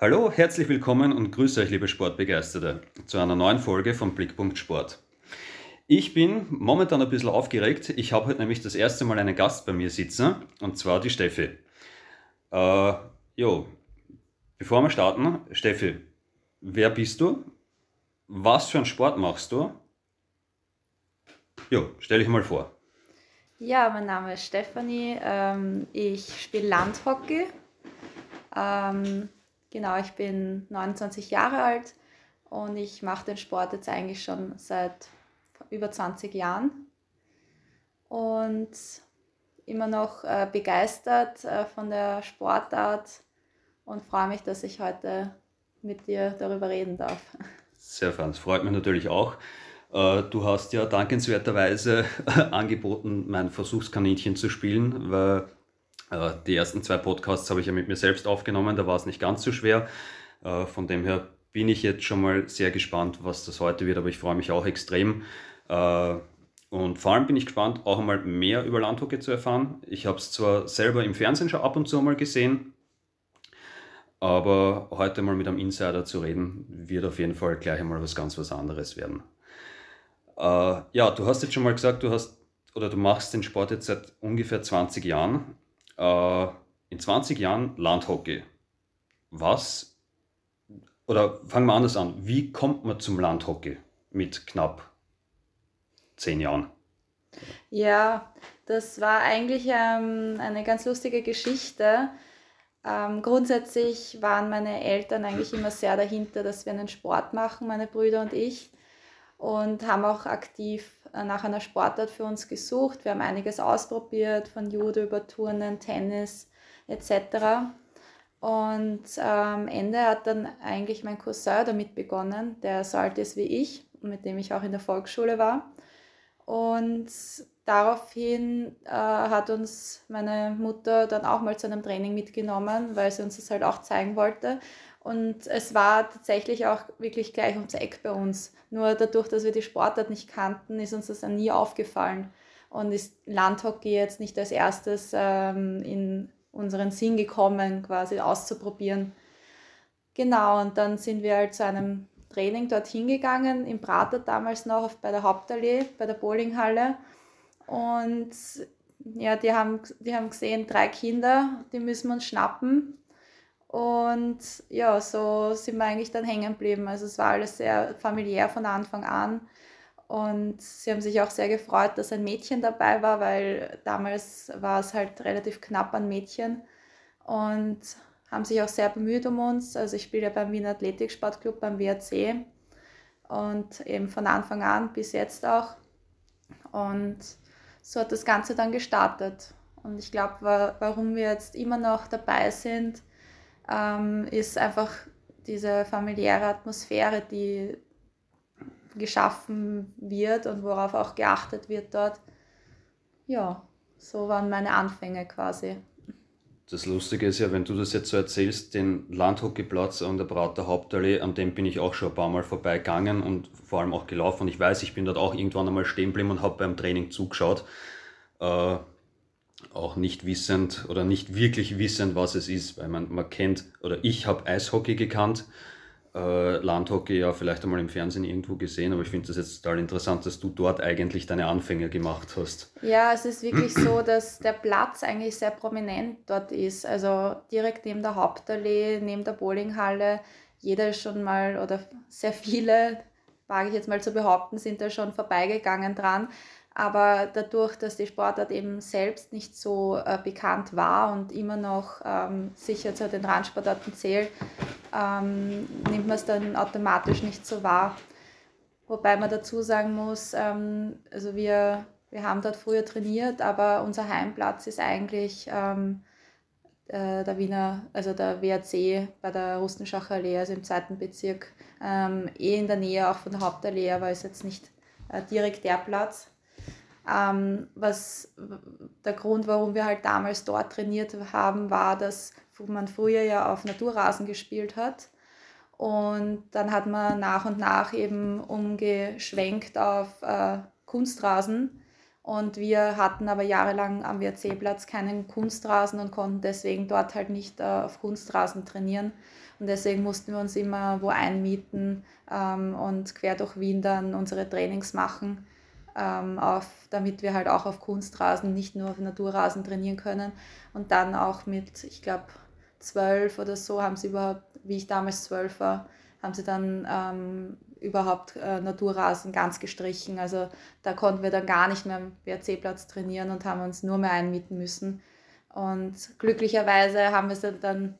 Hallo, herzlich willkommen und grüße euch, liebe Sportbegeisterte, zu einer neuen Folge von Blickpunkt Sport. Ich bin momentan ein bisschen aufgeregt. Ich habe heute nämlich das erste Mal einen Gast bei mir sitzen, und zwar die Steffi. Äh, jo, bevor wir starten, Steffi, wer bist du? Was für einen Sport machst du? Jo, stell dich mal vor. Ja, mein Name ist Stefanie. Ähm, ich spiele Landhockey. Ähm, Genau, ich bin 29 Jahre alt und ich mache den Sport jetzt eigentlich schon seit über 20 Jahren und immer noch äh, begeistert äh, von der Sportart und freue mich, dass ich heute mit dir darüber reden darf. Sehr das freut mich natürlich auch. Äh, du hast ja dankenswerterweise angeboten, mein Versuchskaninchen zu spielen, weil die ersten zwei Podcasts habe ich ja mit mir selbst aufgenommen, da war es nicht ganz so schwer. Äh, von dem her bin ich jetzt schon mal sehr gespannt, was das heute wird, aber ich freue mich auch extrem. Äh, und vor allem bin ich gespannt, auch einmal mehr über Landhockey zu erfahren. Ich habe es zwar selber im Fernsehen schon ab und zu mal gesehen, aber heute mal mit einem Insider zu reden, wird auf jeden Fall gleich einmal was ganz was anderes werden. ja, du hast jetzt schon mal gesagt, du hast oder du machst den Sport jetzt seit ungefähr 20 Jahren äh, in 20 Jahren Landhockey. Was, oder fangen wir anders an, wie kommt man zum Landhockey mit knapp 10 Jahren? Ja, das war eigentlich ähm, eine ganz lustige Geschichte. Ähm, grundsätzlich waren meine Eltern eigentlich immer sehr dahinter, dass wir einen Sport machen, meine Brüder und ich und haben auch aktiv äh, nach einer Sportart für uns gesucht. Wir haben einiges ausprobiert, von Judo über Turnen, Tennis etc. Und am ähm, Ende hat dann eigentlich mein Cousin damit begonnen, der so alt ist wie ich, mit dem ich auch in der Volksschule war. Und daraufhin äh, hat uns meine Mutter dann auch mal zu einem Training mitgenommen, weil sie uns das halt auch zeigen wollte. Und es war tatsächlich auch wirklich gleich ums Eck bei uns. Nur dadurch, dass wir die Sportart nicht kannten, ist uns das dann nie aufgefallen. Und ist Landhockey jetzt nicht als erstes ähm, in unseren Sinn gekommen, quasi auszuprobieren. Genau, und dann sind wir halt zu einem Training dorthin gegangen, im Prater damals noch bei der Hauptallee, bei der Bowlinghalle. Und ja, die haben, die haben gesehen, drei Kinder, die müssen wir uns schnappen. Und ja, so sind wir eigentlich dann hängen geblieben. Also es war alles sehr familiär von Anfang an. Und sie haben sich auch sehr gefreut, dass ein Mädchen dabei war, weil damals war es halt relativ knapp an Mädchen. Und haben sich auch sehr bemüht um uns. Also ich spiele ja beim Wiener Athletiksportclub beim WRC. Und eben von Anfang an bis jetzt auch. Und so hat das Ganze dann gestartet. Und ich glaube, warum wir jetzt immer noch dabei sind, ähm, ist einfach diese familiäre Atmosphäre, die geschaffen wird und worauf auch geachtet wird dort. Ja, so waren meine Anfänge quasi. Das Lustige ist ja, wenn du das jetzt so erzählst, den Landhockeyplatz an der Brauter Hauptallee, an dem bin ich auch schon ein paar Mal vorbeigegangen und vor allem auch gelaufen. Und ich weiß, ich bin dort auch irgendwann einmal stehen geblieben und habe beim Training zugeschaut. Äh, auch nicht wissend oder nicht wirklich wissend, was es ist, weil man, man kennt, oder ich habe Eishockey gekannt, äh, Landhockey ja vielleicht einmal im Fernsehen irgendwo gesehen, aber ich finde das jetzt total interessant, dass du dort eigentlich deine Anfänge gemacht hast. Ja, es ist wirklich so, dass der Platz eigentlich sehr prominent dort ist. Also direkt neben der Hauptallee, neben der Bowlinghalle. Jeder ist schon mal oder sehr viele, wage ich jetzt mal zu behaupten, sind da schon vorbeigegangen dran. Aber dadurch, dass die Sportart eben selbst nicht so äh, bekannt war und immer noch ähm, sicher zu den Randsportarten zählt, ähm, nimmt man es dann automatisch nicht so wahr. Wobei man dazu sagen muss, ähm, also wir, wir haben dort früher trainiert, aber unser Heimplatz ist eigentlich ähm, äh, der Wiener, also der WRC bei der Rustenschacher Allee, also im zweiten Bezirk, ähm, eh in der Nähe auch von der Hauptallee, aber ist jetzt nicht äh, direkt der Platz. Ähm, was der Grund, warum wir halt damals dort trainiert haben, war, dass man früher ja auf Naturrasen gespielt hat. Und dann hat man nach und nach eben umgeschwenkt auf äh, Kunstrasen. Und wir hatten aber jahrelang am WRC-Platz keinen Kunstrasen und konnten deswegen dort halt nicht äh, auf Kunstrasen trainieren. Und deswegen mussten wir uns immer wo einmieten ähm, und quer durch Wien dann unsere Trainings machen, ähm, auf, damit wir halt auch auf Kunstrasen, nicht nur auf Naturrasen trainieren können. Und dann auch mit, ich glaube, zwölf oder so haben sie überhaupt, wie ich damals zwölf war, haben sie dann ähm, überhaupt äh, Naturrasen ganz gestrichen. Also da konnten wir dann gar nicht mehr am WRC-Platz trainieren und haben uns nur mehr einmieten müssen. Und glücklicherweise haben wir es dann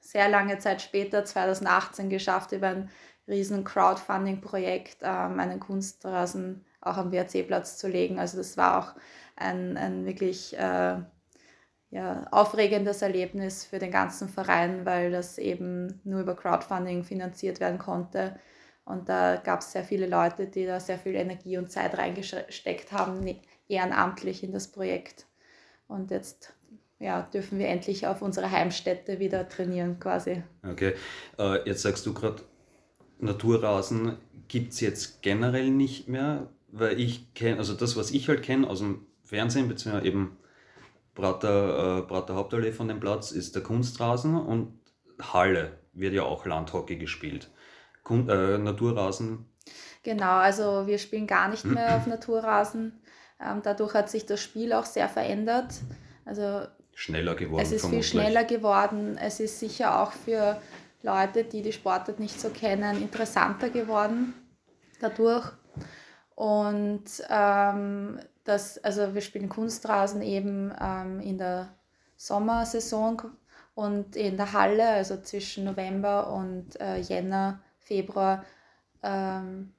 sehr lange Zeit später, 2018, geschafft, über ein riesen Crowdfunding-Projekt ähm, einen Kunstrasen auch am WRC-Platz zu legen. Also das war auch ein, ein wirklich äh, ja, aufregendes Erlebnis für den ganzen Verein, weil das eben nur über Crowdfunding finanziert werden konnte. Und da gab es sehr viele Leute, die da sehr viel Energie und Zeit reingesteckt haben, ne, ehrenamtlich in das Projekt. Und jetzt ja, dürfen wir endlich auf unserer Heimstätte wieder trainieren quasi. Okay, äh, jetzt sagst du gerade, Naturrasen gibt es jetzt generell nicht mehr, weil ich kenne, also das, was ich halt kenne aus dem Fernsehen, beziehungsweise eben Prater, äh, Prater Hauptallee von dem Platz, ist der Kunstrasen und Halle wird ja auch Landhockey gespielt. Kun äh, Naturrasen? Genau, also wir spielen gar nicht mehr auf Naturrasen. Ähm, dadurch hat sich das Spiel auch sehr verändert. Also schneller geworden. Es ist vermutlich. viel schneller geworden. Es ist sicher auch für Leute, die die Sportart nicht so kennen, interessanter geworden dadurch. Und ähm, das, also wir spielen Kunstrasen eben ähm, in der Sommersaison und in der Halle, also zwischen November und äh, Jänner, Februar, ähm,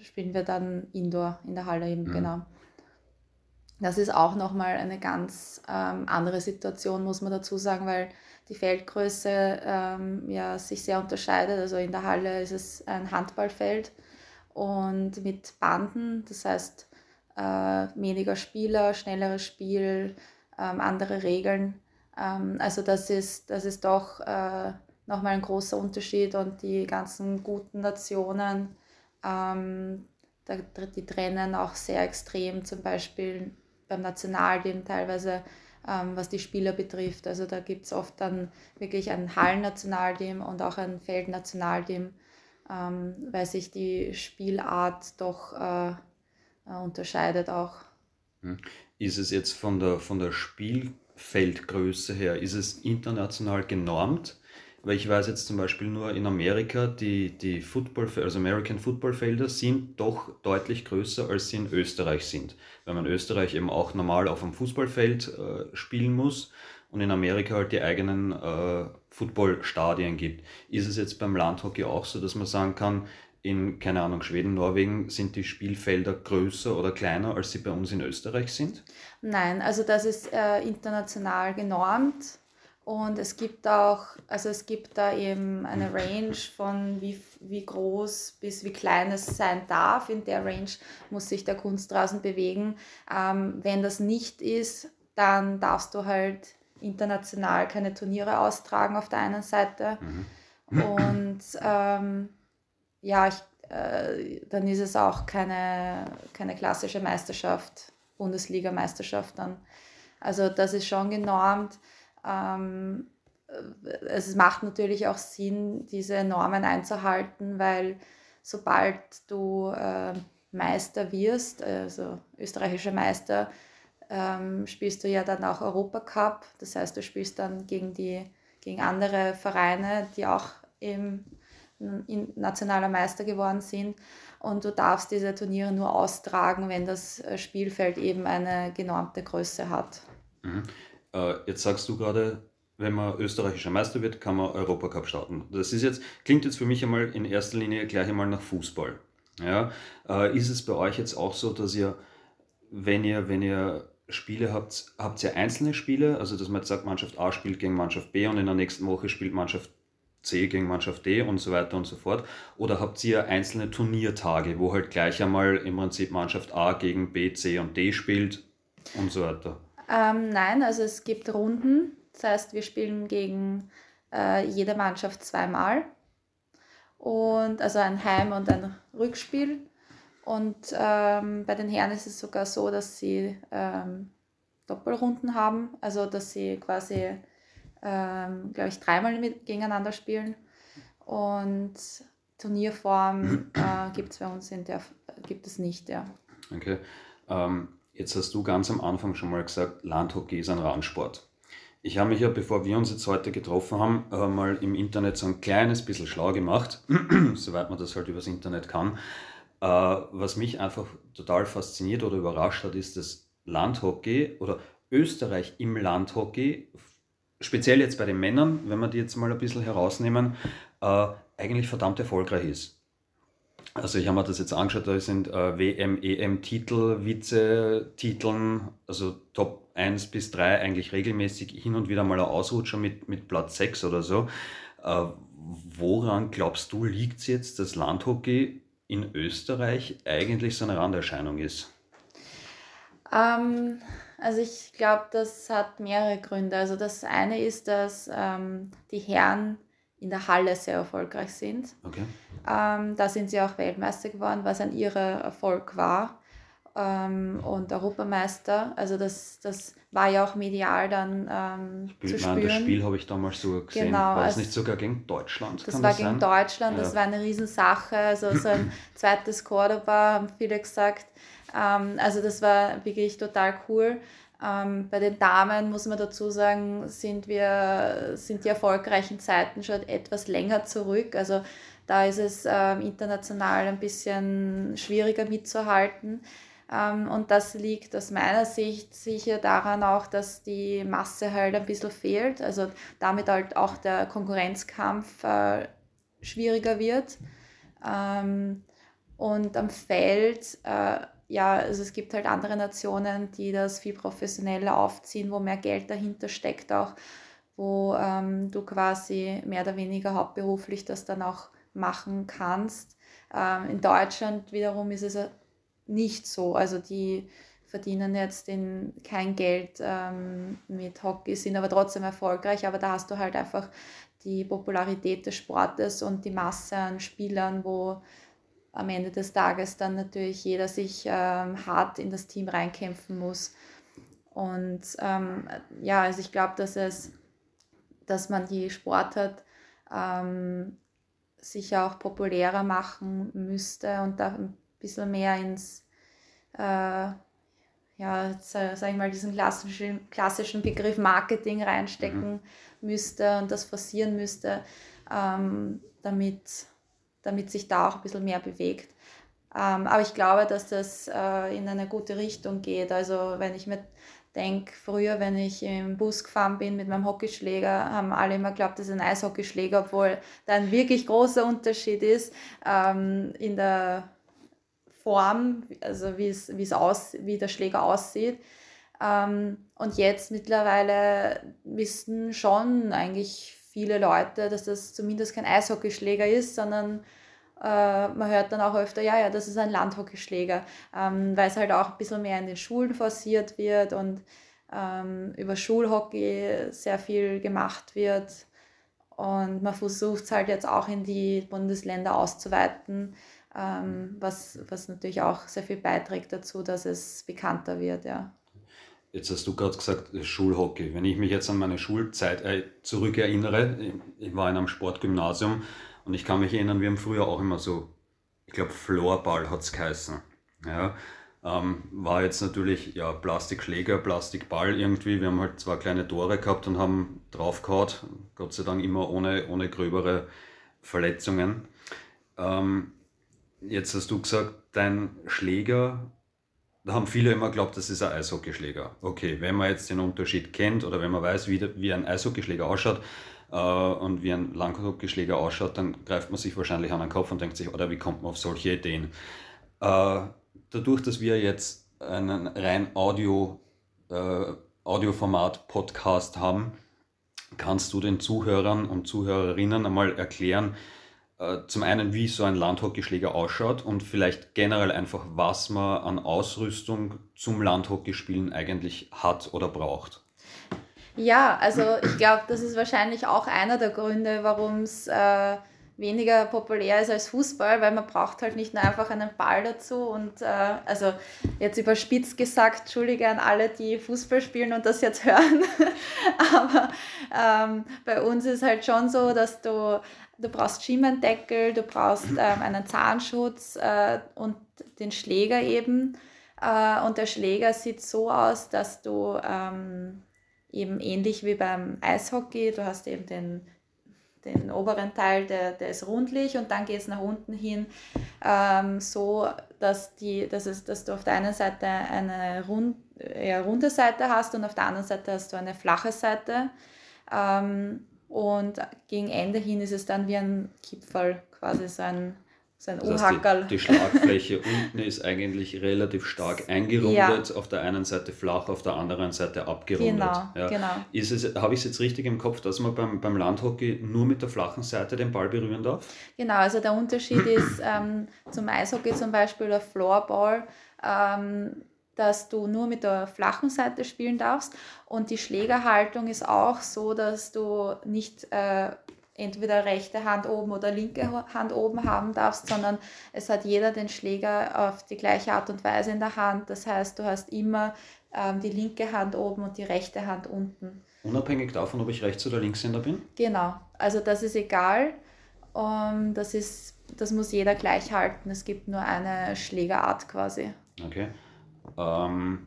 spielen wir dann Indoor in der Halle eben, mhm. genau. Das ist auch nochmal eine ganz ähm, andere Situation, muss man dazu sagen, weil die Feldgröße ähm, ja, sich sehr unterscheidet. Also in der Halle ist es ein Handballfeld und mit Banden, das heißt äh, weniger Spieler, schnelleres Spiel, ähm, andere Regeln. Ähm, also das ist, das ist doch äh, nochmal ein großer Unterschied und die ganzen guten Nationen, ähm, die trennen auch sehr extrem, zum Beispiel beim Nationalteam teilweise, ähm, was die Spieler betrifft. Also da gibt es oft dann wirklich ein Hallennationalteam und auch ein Feldnationalteam, ähm, weil sich die Spielart doch äh, äh, unterscheidet auch. Hm. Ist es jetzt von der, von der Spielfeldgröße her, ist es international genormt? Weil ich weiß jetzt zum Beispiel nur in Amerika, die, die Football, also American Football Felder sind doch deutlich größer, als sie in Österreich sind. Weil man in Österreich eben auch normal auf einem Fußballfeld äh, spielen muss und in Amerika halt die eigenen äh, Footballstadien gibt. Ist es jetzt beim Landhockey auch so, dass man sagen kann, in, keine Ahnung, Schweden, Norwegen sind die Spielfelder größer oder kleiner, als sie bei uns in Österreich sind? Nein, also das ist äh, international genormt. Und es gibt auch, also es gibt da eben eine Range von wie, wie groß bis wie klein es sein darf. In der Range muss sich der Kunstrasen bewegen. Ähm, wenn das nicht ist, dann darfst du halt international keine Turniere austragen auf der einen Seite. Mhm. Und ähm, ja, ich, äh, dann ist es auch keine, keine klassische Meisterschaft, Bundesliga-Meisterschaft dann. Also das ist schon genormt. Ähm, es macht natürlich auch Sinn, diese Normen einzuhalten, weil sobald du äh, Meister wirst, also österreichischer Meister, ähm, spielst du ja dann auch Europacup. Das heißt, du spielst dann gegen, die, gegen andere Vereine, die auch eben nationaler Meister geworden sind. Und du darfst diese Turniere nur austragen, wenn das Spielfeld eben eine genormte Größe hat. Mhm. Äh, jetzt sagst du gerade, wenn man österreichischer Meister wird, kann man Europacup starten. Das ist jetzt, klingt jetzt für mich einmal in erster Linie gleich einmal nach Fußball. Ja, äh, ist es bei euch jetzt auch so, dass ihr, wenn ihr, wenn ihr Spiele habt, habt ihr einzelne Spiele, also dass man jetzt sagt, Mannschaft A spielt gegen Mannschaft B und in der nächsten Woche spielt Mannschaft C gegen Mannschaft D und so weiter und so fort? Oder habt ihr einzelne Turniertage, wo halt gleich einmal im Prinzip Mannschaft A gegen B, C und D spielt und so weiter? Ähm, nein, also es gibt Runden. Das heißt, wir spielen gegen äh, jede Mannschaft zweimal. Und also ein Heim- und ein Rückspiel. Und ähm, bei den Herren ist es sogar so, dass sie ähm, Doppelrunden haben, also dass sie quasi, ähm, glaube ich, dreimal mit, gegeneinander spielen. Und Turnierform äh, gibt es bei uns in der, gibt es nicht, ja. Okay. Ähm, jetzt hast du ganz am Anfang schon mal gesagt, Landhockey ist ein Randsport. Ich habe mich ja, bevor wir uns jetzt heute getroffen haben, äh, mal im Internet so ein kleines bisschen schlau gemacht, soweit man das halt übers Internet kann. Äh, was mich einfach total fasziniert oder überrascht hat, ist, dass Landhockey oder Österreich im Landhockey, speziell jetzt bei den Männern, wenn wir die jetzt mal ein bisschen herausnehmen, äh, eigentlich verdammt erfolgreich ist. Also ich habe mir das jetzt angeschaut, da sind äh, WM, EM-Titel, Vize-Titeln, also Top 1 bis 3 eigentlich regelmäßig hin und wieder mal ein Ausrutscher mit, mit Platz 6 oder so. Äh, woran glaubst du, liegt es jetzt, dass Landhockey in Österreich eigentlich so eine Randerscheinung ist? Ähm, also ich glaube, das hat mehrere Gründe. Also das eine ist, dass ähm, die Herren in der Halle sehr erfolgreich sind. Okay. Ähm, da sind sie auch Weltmeister geworden, was ein ihrer Erfolg war. Ähm, und Europameister. Also das, das war ja auch medial dann ähm, Spiel, zu spüren. Nein, das Spiel habe ich damals so gesehen. Genau, war das also, nicht sogar gegen Deutschland? Das war das gegen Deutschland, ja. das war eine Riesensache. Also so ein zweites Cordoba, haben viele gesagt. Ähm, also das war wirklich total cool. Ähm, bei den Damen muss man dazu sagen, sind, wir, sind die erfolgreichen Zeiten schon etwas länger zurück. Also da ist es ähm, international ein bisschen schwieriger mitzuhalten. Ähm, und das liegt aus meiner Sicht sicher daran auch, dass die Masse halt ein bisschen fehlt. Also damit halt auch der Konkurrenzkampf äh, schwieriger wird. Ähm, und am Feld äh, ja, also es gibt halt andere Nationen, die das viel professioneller aufziehen, wo mehr Geld dahinter steckt auch, wo ähm, du quasi mehr oder weniger hauptberuflich das dann auch machen kannst. Ähm, in Deutschland wiederum ist es nicht so. Also die verdienen jetzt in kein Geld ähm, mit Hockey, sind aber trotzdem erfolgreich, aber da hast du halt einfach die Popularität des Sportes und die Masse an Spielern, wo am Ende des Tages dann natürlich jeder sich ähm, hart in das Team reinkämpfen muss. Und ähm, ja, also ich glaube, dass es, dass man die Sportart ähm, sicher auch populärer machen müsste und da bisschen mehr ins, äh, ja, sag ich mal, diesen klassischen, klassischen Begriff Marketing reinstecken mhm. müsste und das forcieren müsste, ähm, damit damit sich da auch ein bisschen mehr bewegt. Ähm, aber ich glaube, dass das äh, in eine gute Richtung geht. Also wenn ich mir denke, früher, wenn ich im Bus gefahren bin mit meinem Hockeyschläger, haben alle immer geglaubt, das ist ein Eishockeyschläger, obwohl da ein wirklich großer Unterschied ist ähm, in der Form, also wie es, aus, wie der Schläger aussieht. Ähm, und jetzt mittlerweile wissen schon eigentlich viele Leute, dass das zumindest kein Eishockeyschläger ist, sondern äh, man hört dann auch öfter, ja, ja, das ist ein Landhockeyschläger, ähm, weil es halt auch ein bisschen mehr in den Schulen forciert wird und ähm, über Schulhockey sehr viel gemacht wird. Und man versucht es halt jetzt auch in die Bundesländer auszuweiten, was, was natürlich auch sehr viel beiträgt dazu, dass es bekannter wird, ja. Jetzt hast du gerade gesagt, Schulhockey. Wenn ich mich jetzt an meine Schulzeit äh, zurückerinnere, ich war in einem Sportgymnasium und ich kann mich erinnern, wir haben früher auch immer so, ich glaube, Floorball hat es geheißen. Ja, ähm, war jetzt natürlich ja, Plastikschläger, Plastikball irgendwie. Wir haben halt zwei kleine Tore gehabt und haben draufgehauen. Gott sei Dank immer ohne, ohne gröbere Verletzungen. Ähm, jetzt hast du gesagt, dein Schläger da haben viele immer geglaubt, das ist ein Eishockeyschläger. Okay, wenn man jetzt den Unterschied kennt oder wenn man weiß, wie, wie ein Eishockeyschläger ausschaut äh, und wie ein Langhockeyschläger ausschaut, dann greift man sich wahrscheinlich an den Kopf und denkt sich, oder wie kommt man auf solche Ideen? Äh, dadurch, dass wir jetzt einen rein Audio, äh, Audioformat-Podcast haben, kannst du den Zuhörern und Zuhörerinnen einmal erklären, zum einen, wie so ein Landhockeyschläger ausschaut und vielleicht generell einfach, was man an Ausrüstung zum Landhockeyspielen eigentlich hat oder braucht. Ja, also ich glaube, das ist wahrscheinlich auch einer der Gründe, warum es äh, weniger populär ist als Fußball, weil man braucht halt nicht nur einfach einen Ball dazu und äh, also jetzt überspitzt gesagt, Entschuldige an alle, die Fußball spielen und das jetzt hören, aber ähm, bei uns ist halt schon so, dass du, du brauchst Schienbeindeckel, du brauchst ähm, einen Zahnschutz äh, und den Schläger eben äh, und der Schläger sieht so aus, dass du ähm, eben ähnlich wie beim Eishockey, du hast eben den den oberen Teil, der, der ist rundlich und dann geht es nach unten hin, ähm, so dass, die, dass, es, dass du auf der einen Seite eine rund, eher runde Seite hast und auf der anderen Seite hast du eine flache Seite. Ähm, und gegen Ende hin ist es dann wie ein Kipferl, quasi so ein sein das heißt, die, die, Schlagfläche unten ist eigentlich relativ stark eingerundet, ja. auf der einen Seite flach, auf der anderen Seite abgerundet. Genau, ja. genau. Ist es, habe ich es jetzt richtig im Kopf, dass man beim, beim Landhockey nur mit der flachen Seite den Ball berühren darf? Genau, also der Unterschied ist ähm, zum Eishockey zum Beispiel der Floorball, ähm, dass du nur mit der flachen Seite spielen darfst und die Schlägerhaltung ist auch so, dass du nicht äh, entweder rechte Hand oben oder linke Hand oben haben darfst, sondern es hat jeder den Schläger auf die gleiche Art und Weise in der Hand. Das heißt, du hast immer ähm, die linke Hand oben und die rechte Hand unten. Unabhängig davon, ob ich Rechts- oder Linkshänder bin? Genau, also das ist egal. Um, ähm, das, ist, das muss jeder gleich halten. Es gibt nur eine Schlägerart quasi. Okay. Ähm,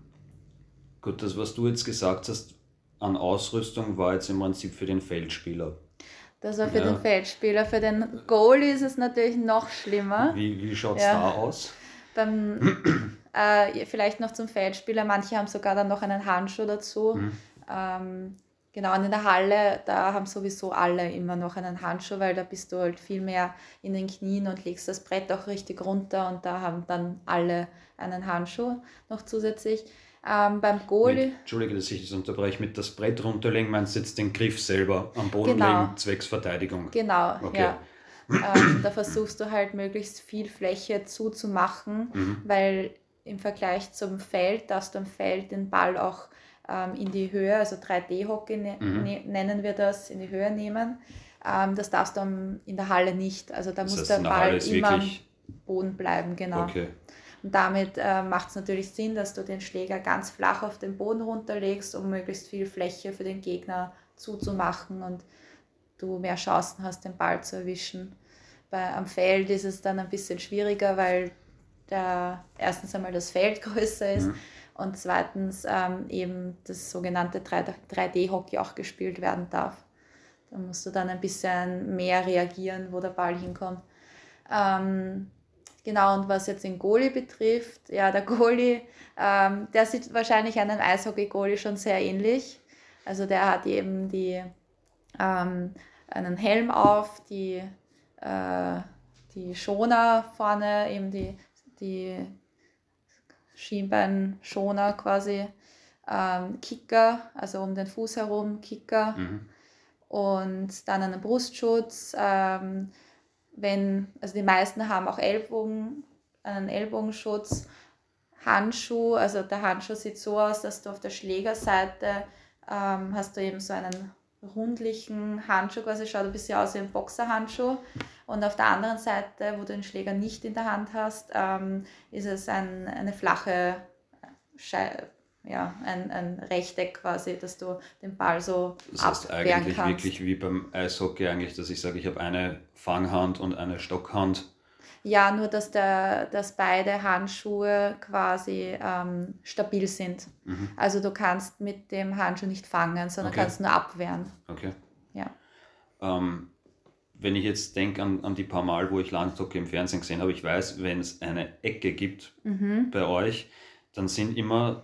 gut, das, was du jetzt gesagt hast an Ausrüstung, war jetzt im Prinzip für den Feldspieler. Das war für ja. den Feldspieler. Für den Goalie ist es natürlich noch schlimmer. Wie, wie schaut es ja. da aus? Beim, äh, vielleicht noch zum Feldspieler. Manche haben sogar dann noch einen Handschuh dazu. Mhm. Ähm, genau, und in der Halle, da haben sowieso alle immer noch einen Handschuh, weil da bist du halt viel mehr in den Knien und legst das Brett auch richtig runter und da haben dann alle einen Handschuh noch zusätzlich. Ähm, beim Goalie. Mit, Entschuldige, dass ich das unterbreche. Mit das Brett runterlegen meinst du jetzt den Griff selber am Boden genau. legen, zwecks Verteidigung? Genau, okay. ja. ähm, da versuchst du halt möglichst viel Fläche zuzumachen, mhm. weil im Vergleich zum Feld darfst du am Feld den Ball auch ähm, in die Höhe, also 3D-Hockey ne mhm. ne nennen wir das, in die Höhe nehmen. Ähm, das darfst du in der Halle nicht. Also da das muss heißt, der Ball immer am Boden bleiben, genau. Okay. Und damit äh, macht es natürlich Sinn, dass du den Schläger ganz flach auf den Boden runterlegst, um möglichst viel Fläche für den Gegner zuzumachen und du mehr Chancen hast, den Ball zu erwischen. Bei, am Feld ist es dann ein bisschen schwieriger, weil der, erstens einmal das Feld größer ist mhm. und zweitens ähm, eben das sogenannte 3D-Hockey auch gespielt werden darf. Da musst du dann ein bisschen mehr reagieren, wo der Ball hinkommt. Ähm, Genau, und was jetzt den Goalie betrifft, ja, der Goalie, ähm, der sieht wahrscheinlich einem Eishockey-Goalie schon sehr ähnlich. Also der hat eben die, ähm, einen Helm auf, die, äh, die Schoner vorne, eben die, die Schienbeinschoner quasi, ähm, Kicker, also um den Fuß herum, Kicker. Mhm. Und dann einen Brustschutz, ähm, wenn, also die meisten haben auch Ellbogen, einen Ellbogenschutz, Handschuh, also der Handschuh sieht so aus, dass du auf der Schlägerseite ähm, hast du eben so einen rundlichen Handschuh, quasi schaut ein bisschen aus wie ein Boxerhandschuh. Und auf der anderen Seite, wo du den Schläger nicht in der Hand hast, ähm, ist es ein, eine flache Scheibe ja, ein, ein Rechteck quasi, dass du den Ball so Das heißt eigentlich kannst. wirklich wie beim Eishockey eigentlich, dass ich sage, ich habe eine Fanghand und eine Stockhand. Ja, nur dass, der, dass beide Handschuhe quasi ähm, stabil sind. Mhm. Also du kannst mit dem Handschuh nicht fangen, sondern okay. kannst nur abwehren. Okay. Ja. Ähm, wenn ich jetzt denke an, an die paar Mal, wo ich Landhockey im Fernsehen gesehen habe, ich weiß, wenn es eine Ecke gibt mhm. bei euch, dann sind immer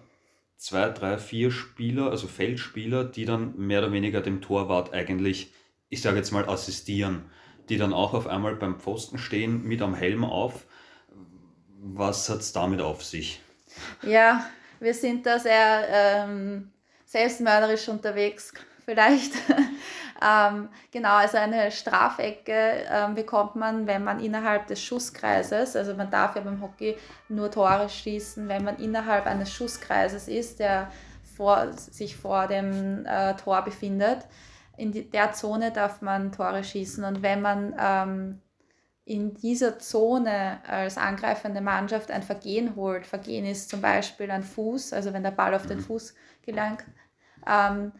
zwei, drei, vier Spieler, also Feldspieler, die dann mehr oder weniger dem Torwart eigentlich, ich sage jetzt mal, assistieren, die dann auch auf einmal beim Pfosten stehen mit am Helm auf. Was hat es damit auf sich? Ja, wir sind da sehr ähm, selbstmörderisch unterwegs, vielleicht. Ähm, genau, also eine Strafecke ähm, bekommt man, wenn man innerhalb des Schusskreises, also man darf ja beim Hockey nur Tore schießen, wenn man innerhalb eines Schusskreises ist, der vor, sich vor dem äh, Tor befindet. in die, der Zone darf man Tore schießen. Und wenn man ähm, in dieser Zone als angreifende Mannschaft ein Vergehen holt, Vergehen ist zum Beispiel ein Fuß, also wenn der Ball auf den mhm. Fuß gelangt, ähm,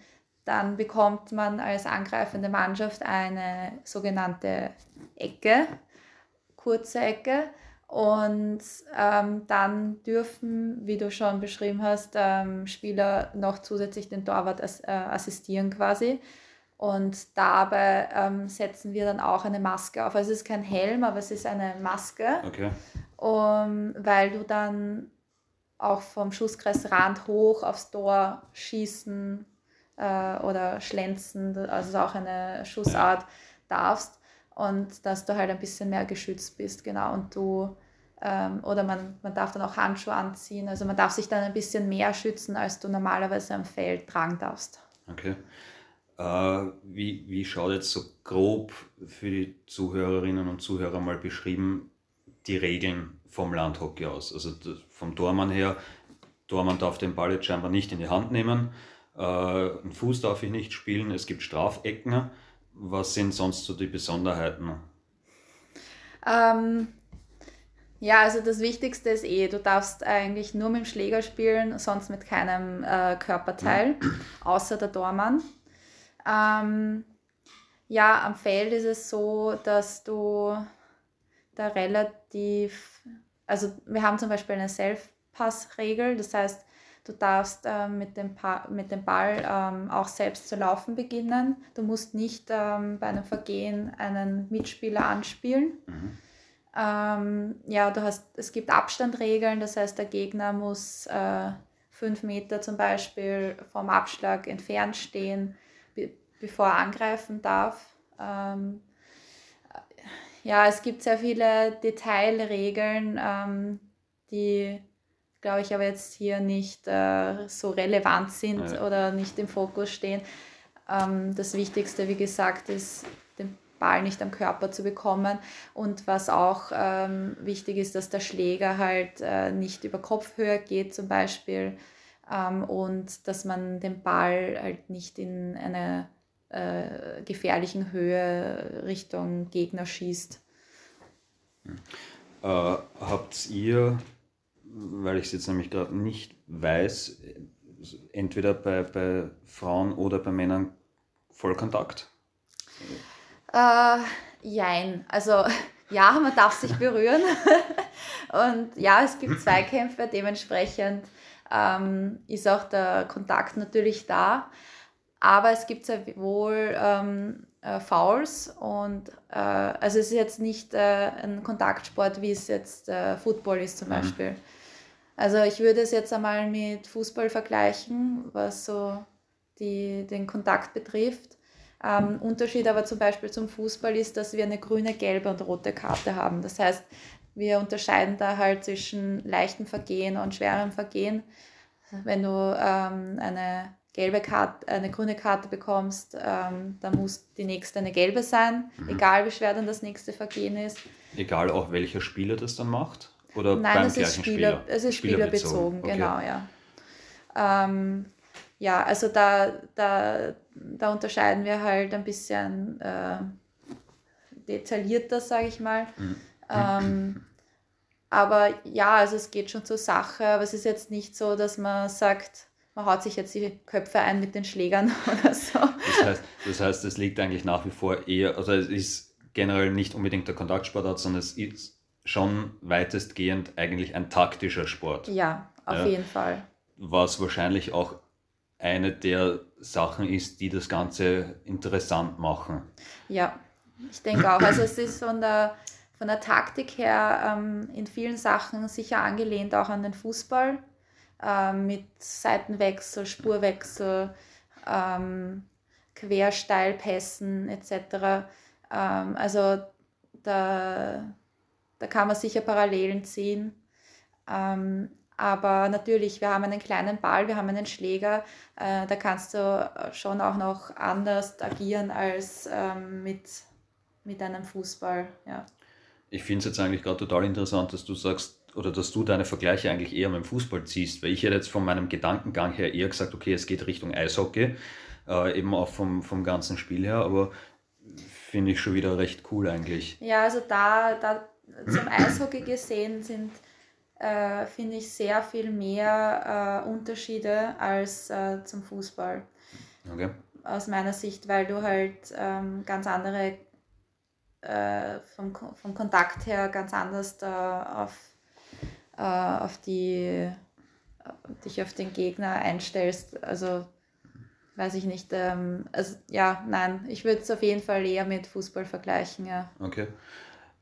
dann bekommt man als angreifende Mannschaft eine sogenannte Ecke, kurze Ecke. Und ähm, dann dürfen, wie du schon beschrieben hast, ähm, Spieler noch zusätzlich den Torwart as, äh, assistieren quasi. Und dabei ähm, setzen wir dann auch eine Maske auf. Also es ist kein Helm, aber es ist eine Maske. Okay. Um, weil du dann auch vom Schusskreisrand hoch aufs Tor schießen äh, oder schlänzen, also auch eine Schussart darfst. Und dass du halt ein bisschen mehr geschützt bist, genau. Und du, ähm, oder man, man darf dann auch Handschuhe anziehen. Also man darf sich dann ein bisschen mehr schützen, als du normalerweise am Feld tragen darfst. Okay. Äh, wie, wie schaut jetzt so grob für die Zuhörerinnen und Zuhörer mal beschrieben die Regeln vom Landhockey aus? Also vom Tormann her, Tormann darf den Ball jetzt scheinbar nicht in die Hand nehmen, äh, Fuß darf ich nicht spielen, es gibt Strafecken. Was sind sonst so die Besonderheiten? Ähm, ja, also das Wichtigste ist eh, du darfst eigentlich nur mit dem Schläger spielen, sonst mit keinem äh, Körperteil, außer der Tormann. Ähm, ja, am Feld ist es so, dass du da relativ, also wir haben zum Beispiel eine Self-Pass-Regel, das heißt, du darfst äh, mit, dem mit dem Ball ähm, auch selbst zu laufen beginnen. Du musst nicht ähm, bei einem Vergehen einen Mitspieler anspielen. Mhm. Ähm, ja, du hast, es gibt Abstandregeln, das heißt, der Gegner muss äh, fünf Meter zum Beispiel vom Abschlag entfernt stehen bevor er angreifen darf. Ähm, ja, es gibt sehr viele Detailregeln, ähm, die, glaube ich, aber jetzt hier nicht äh, so relevant sind ja. oder nicht im Fokus stehen. Ähm, das Wichtigste, wie gesagt, ist, den Ball nicht am Körper zu bekommen. Und was auch ähm, wichtig ist, dass der Schläger halt äh, nicht über Kopfhöhe geht zum Beispiel ähm, und dass man den Ball halt nicht in eine äh, gefährlichen Höhe Richtung Gegner schießt. Äh, habt ihr, weil ich es jetzt nämlich gerade nicht weiß, entweder bei, bei Frauen oder bei Männern Vollkontakt? Äh, jein. Also ja, man darf sich berühren. Und ja, es gibt Zweikämpfe, dementsprechend ähm, ist auch der Kontakt natürlich da. Aber es gibt sehr wohl ähm, äh, Fouls und äh, also es ist jetzt nicht äh, ein Kontaktsport, wie es jetzt äh, Football ist zum mhm. Beispiel. Also ich würde es jetzt einmal mit Fußball vergleichen, was so die, den Kontakt betrifft. Ähm, Unterschied aber zum Beispiel zum Fußball ist, dass wir eine grüne, gelbe und rote Karte haben. Das heißt, wir unterscheiden da halt zwischen leichten Vergehen und schwerem Vergehen. Wenn du ähm, eine gelbe Karte, eine grüne Karte bekommst, ähm, dann muss die nächste eine gelbe sein, mhm. egal wie schwer dann das nächste Vergehen ist. Egal auch welcher Spieler das dann macht? Oder Nein, es ist Spieler, Spieler? Es ist spielerbezogen, okay. genau, ja. Ähm, ja, also da, da, da unterscheiden wir halt ein bisschen äh, detaillierter, sage ich mal. Mhm. Ähm, aber ja, also es geht schon zur Sache, aber es ist jetzt nicht so, dass man sagt, man haut sich jetzt die Köpfe ein mit den Schlägern oder so. Das heißt, das heißt, es liegt eigentlich nach wie vor eher, also es ist generell nicht unbedingt der Kontaktsportart, sondern es ist schon weitestgehend eigentlich ein taktischer Sport. Ja, auf ja, jeden Fall. Was wahrscheinlich auch eine der Sachen ist, die das Ganze interessant machen. Ja, ich denke auch. Also es ist von der, von der Taktik her ähm, in vielen Sachen sicher angelehnt auch an den Fußball äh, mit Seitenwechsel, Spurwechsel, ähm, Quersteilpässen etc. Ähm, also da, da kann man sicher Parallelen ziehen. Ähm, aber natürlich, wir haben einen kleinen Ball, wir haben einen Schläger, äh, da kannst du schon auch noch anders agieren als ähm, mit, mit einem Fußball. Ja. Ich finde es jetzt eigentlich gerade total interessant, dass du sagst, oder dass du deine Vergleiche eigentlich eher mit dem Fußball ziehst, weil ich hätte jetzt von meinem Gedankengang her eher gesagt, okay, es geht Richtung Eishockey, äh, eben auch vom, vom ganzen Spiel her, aber finde ich schon wieder recht cool eigentlich. Ja, also da, da zum Eishockey gesehen sind, äh, finde ich, sehr viel mehr äh, Unterschiede als äh, zum Fußball. Okay. Aus meiner Sicht, weil du halt ähm, ganz andere, äh, vom, vom Kontakt her ganz anders da auf, äh, auf die, dich auf den Gegner einstellst. Also weiß ich nicht. Ähm, also ja, nein, ich würde es auf jeden Fall eher mit Fußball vergleichen, ja. Okay.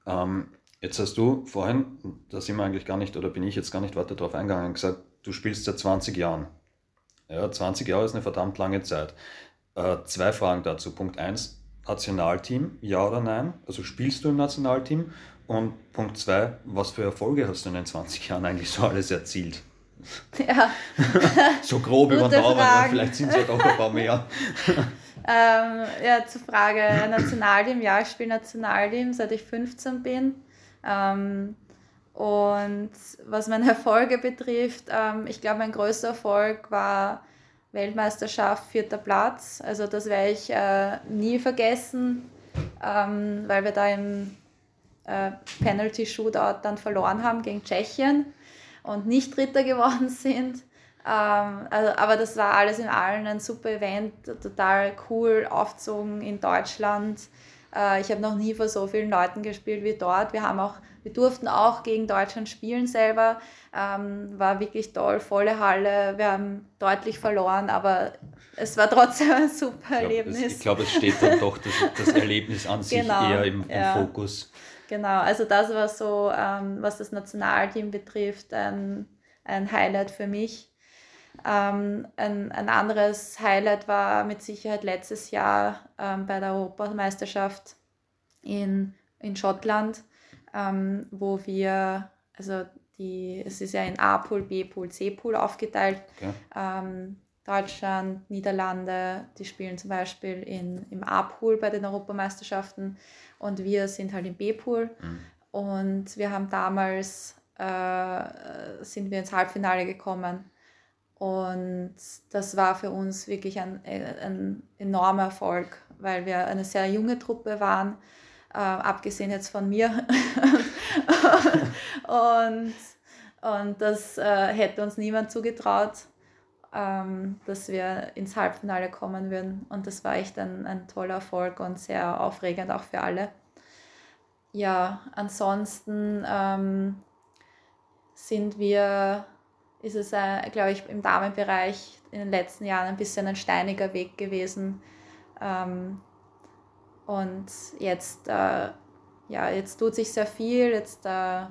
Ähm, jetzt hast du vorhin, da sind wir eigentlich gar nicht, oder bin ich jetzt gar nicht weiter darauf eingegangen, gesagt, du spielst seit 20 Jahren. Ja, 20 Jahre ist eine verdammt lange Zeit. Äh, zwei Fragen dazu. Punkt 1, Nationalteam, ja oder nein? Also spielst du im Nationalteam? Und Punkt 2, was für Erfolge hast du in den 20 Jahren eigentlich so alles erzielt? Ja. so grob über den Daumen, vielleicht sind es ja doch ein paar mehr. ähm, ja, zur Frage Nationalteam. Ja, ich spiele Nationalteam, seit ich 15 bin. Ähm, und was meine Erfolge betrifft, ähm, ich glaube, mein größter Erfolg war Weltmeisterschaft, vierter Platz. Also das werde ich äh, nie vergessen, ähm, weil wir da im äh, Penalty Shootout dann verloren haben gegen Tschechien und nicht Dritter geworden sind. Ähm, also, aber das war alles in allem ein super Event, total cool, aufgezogen in Deutschland. Äh, ich habe noch nie vor so vielen Leuten gespielt wie dort. Wir haben auch, wir durften auch gegen Deutschland spielen selber. Ähm, war wirklich toll, volle Halle. Wir haben deutlich verloren, aber es war trotzdem ein super Erlebnis. Ich glaube, es steht dann doch das, das Erlebnis an sich genau, eher im, im ja. Fokus. Genau, also das war so, ähm, was das Nationalteam betrifft, ein, ein Highlight für mich. Ähm, ein, ein anderes Highlight war mit Sicherheit letztes Jahr ähm, bei der Europameisterschaft in, in Schottland, ähm, wo wir, also die, es ist ja in A-Pool, B-Pool, C-Pool aufgeteilt. Okay. Ähm, Deutschland, Niederlande, die spielen zum Beispiel in, im A-Pool bei den Europameisterschaften und wir sind halt im B-Pool. Mhm. Und wir haben damals, äh, sind wir ins Halbfinale gekommen. Und das war für uns wirklich ein, ein enormer Erfolg, weil wir eine sehr junge Truppe waren, äh, abgesehen jetzt von mir. und, und das äh, hätte uns niemand zugetraut, ähm, dass wir ins Halbfinale kommen würden. Und das war echt ein, ein toller Erfolg und sehr aufregend auch für alle. Ja, ansonsten ähm, sind wir, ist es, äh, glaube ich, im Damenbereich in den letzten Jahren ein bisschen ein steiniger Weg gewesen. Ähm, und jetzt, äh, ja, jetzt tut sich sehr viel. Jetzt äh,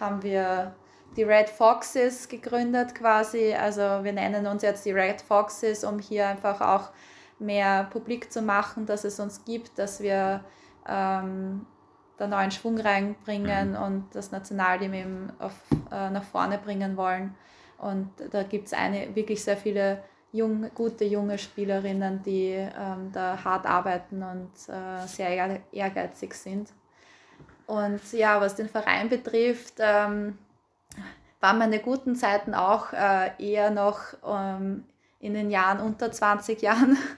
haben wir die Red Foxes gegründet quasi. Also wir nennen uns jetzt die Red Foxes, um hier einfach auch mehr publik zu machen, dass es uns gibt, dass wir ähm, da neuen Schwung reinbringen mhm. und das Nationalteam eben auf, äh, nach vorne bringen wollen. Und da gibt es wirklich sehr viele jung, gute junge Spielerinnen, die ähm, da hart arbeiten und äh, sehr ehrgeizig sind. Und ja, was den Verein betrifft, ähm, waren meine guten Zeiten auch äh, eher noch ähm, in den Jahren unter 20 Jahren.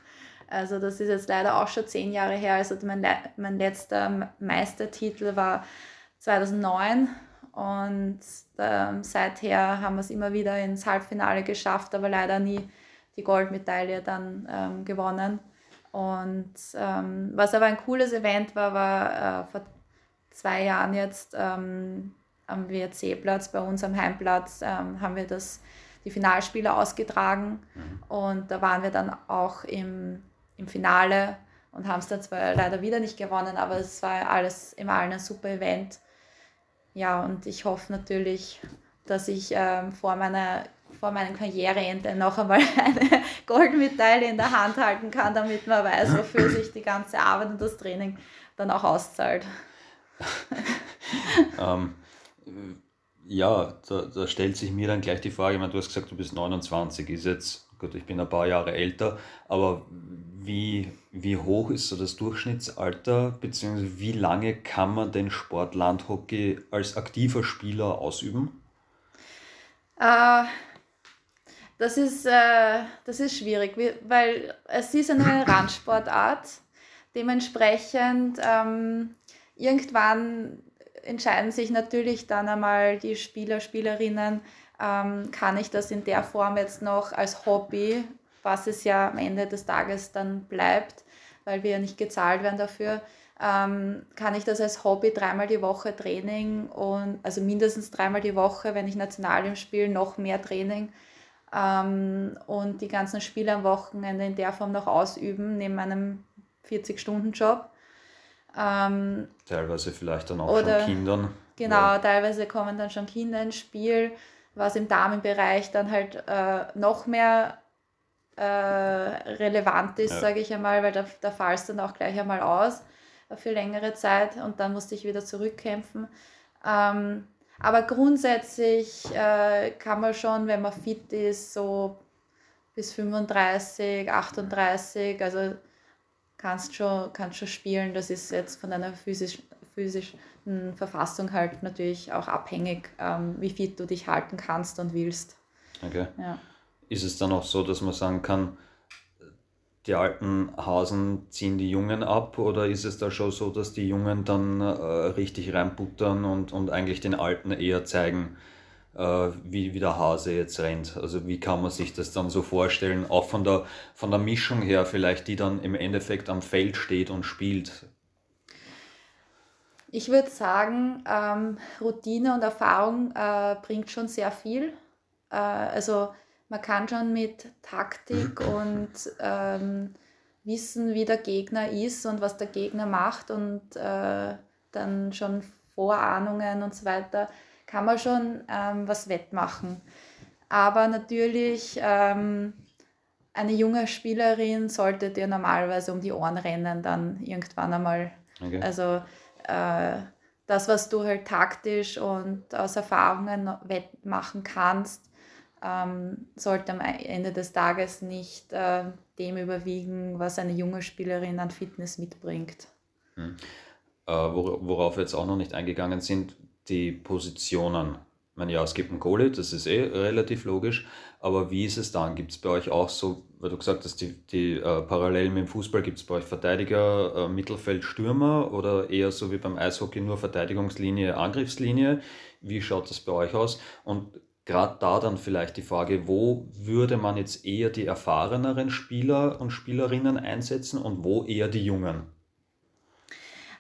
Also das ist jetzt leider auch schon zehn Jahre her. Also mein, mein letzter Meistertitel war 2009 und ähm, seither haben wir es immer wieder ins Halbfinale geschafft, aber leider nie die Goldmedaille dann ähm, gewonnen. Und ähm, was aber ein cooles Event war, war äh, vor zwei Jahren jetzt ähm, am WRC-Platz, bei uns am Heimplatz, ähm, haben wir das, die Finalspiele ausgetragen. Mhm. Und da waren wir dann auch im, im Finale und haben es dann zwar leider wieder nicht gewonnen, aber es war alles im Allen ein super Event. Ja, und ich hoffe natürlich, dass ich ähm, vor meiner vor meinem Karriereende noch einmal eine Goldmedaille in der Hand halten kann, damit man weiß, wofür sich die ganze Arbeit und das Training dann auch auszahlt. ähm, ja, da, da, stellt sich mir dann gleich die Frage, ich meine, du hast gesagt, du bist 29, ist jetzt, gut, ich bin ein paar Jahre älter, aber wie, wie hoch ist so das Durchschnittsalter, beziehungsweise wie lange kann man den Sport Landhockey als aktiver Spieler ausüben? Äh, Das ist, äh, das ist schwierig, weil es ist eine Randsportart. Dementsprechend ähm, irgendwann entscheiden sich natürlich dann einmal die Spieler, Spielerinnen, ähm, kann ich das in der Form jetzt noch als Hobby, was es ja am Ende des Tages dann bleibt, weil wir ja nicht gezahlt werden dafür, ähm, kann ich das als Hobby dreimal die Woche Training und also mindestens dreimal die Woche, wenn ich national im Spiel, noch mehr Training ähm, und die ganzen Spiele am Wochenende in der Form noch ausüben, neben meinem 40-Stunden-Job. Ähm, teilweise vielleicht dann auch oder, schon Kindern. Genau, ja. teilweise kommen dann schon Kinder ins Spiel, was im Damenbereich dann halt äh, noch mehr äh, relevant ist, ja. sage ich einmal, weil da, da fallst dann auch gleich einmal aus für längere Zeit und dann musste ich wieder zurückkämpfen. Ähm, aber grundsätzlich äh, kann man schon, wenn man fit ist, so bis 35, 38, also kannst schon, kannst schon spielen. Das ist jetzt von deiner physisch, physischen Verfassung halt natürlich auch abhängig, ähm, wie fit du dich halten kannst und willst. Okay. Ja. Ist es dann auch so, dass man sagen kann, die alten Hasen ziehen die Jungen ab oder ist es da schon so, dass die Jungen dann äh, richtig reinbuttern und, und eigentlich den Alten eher zeigen, äh, wie, wie der Hase jetzt rennt? Also wie kann man sich das dann so vorstellen, auch von der, von der Mischung her vielleicht, die dann im Endeffekt am Feld steht und spielt? Ich würde sagen, ähm, Routine und Erfahrung äh, bringt schon sehr viel. Äh, also man kann schon mit Taktik und ähm, wissen, wie der Gegner ist und was der Gegner macht und äh, dann schon Vorahnungen und so weiter, kann man schon ähm, was wettmachen. Aber natürlich, ähm, eine junge Spielerin sollte dir normalerweise um die Ohren rennen, dann irgendwann einmal. Okay. Also äh, das, was du halt taktisch und aus Erfahrungen wettmachen kannst, ähm, sollte am Ende des Tages nicht äh, dem überwiegen, was eine junge Spielerin an Fitness mitbringt. Hm. Äh, worauf wir jetzt auch noch nicht eingegangen sind, die Positionen. Ich meine, ja, es gibt einen Goalie, das ist eh relativ logisch, aber wie ist es dann? Gibt es bei euch auch so, weil du gesagt hast, die, die äh, Parallelen mit dem Fußball, gibt es bei euch Verteidiger, äh, Mittelfeld, Stürmer oder eher so wie beim Eishockey nur Verteidigungslinie, Angriffslinie? Wie schaut das bei euch aus? Und gerade da dann vielleicht die Frage, wo würde man jetzt eher die erfahreneren Spieler und Spielerinnen einsetzen und wo eher die jungen?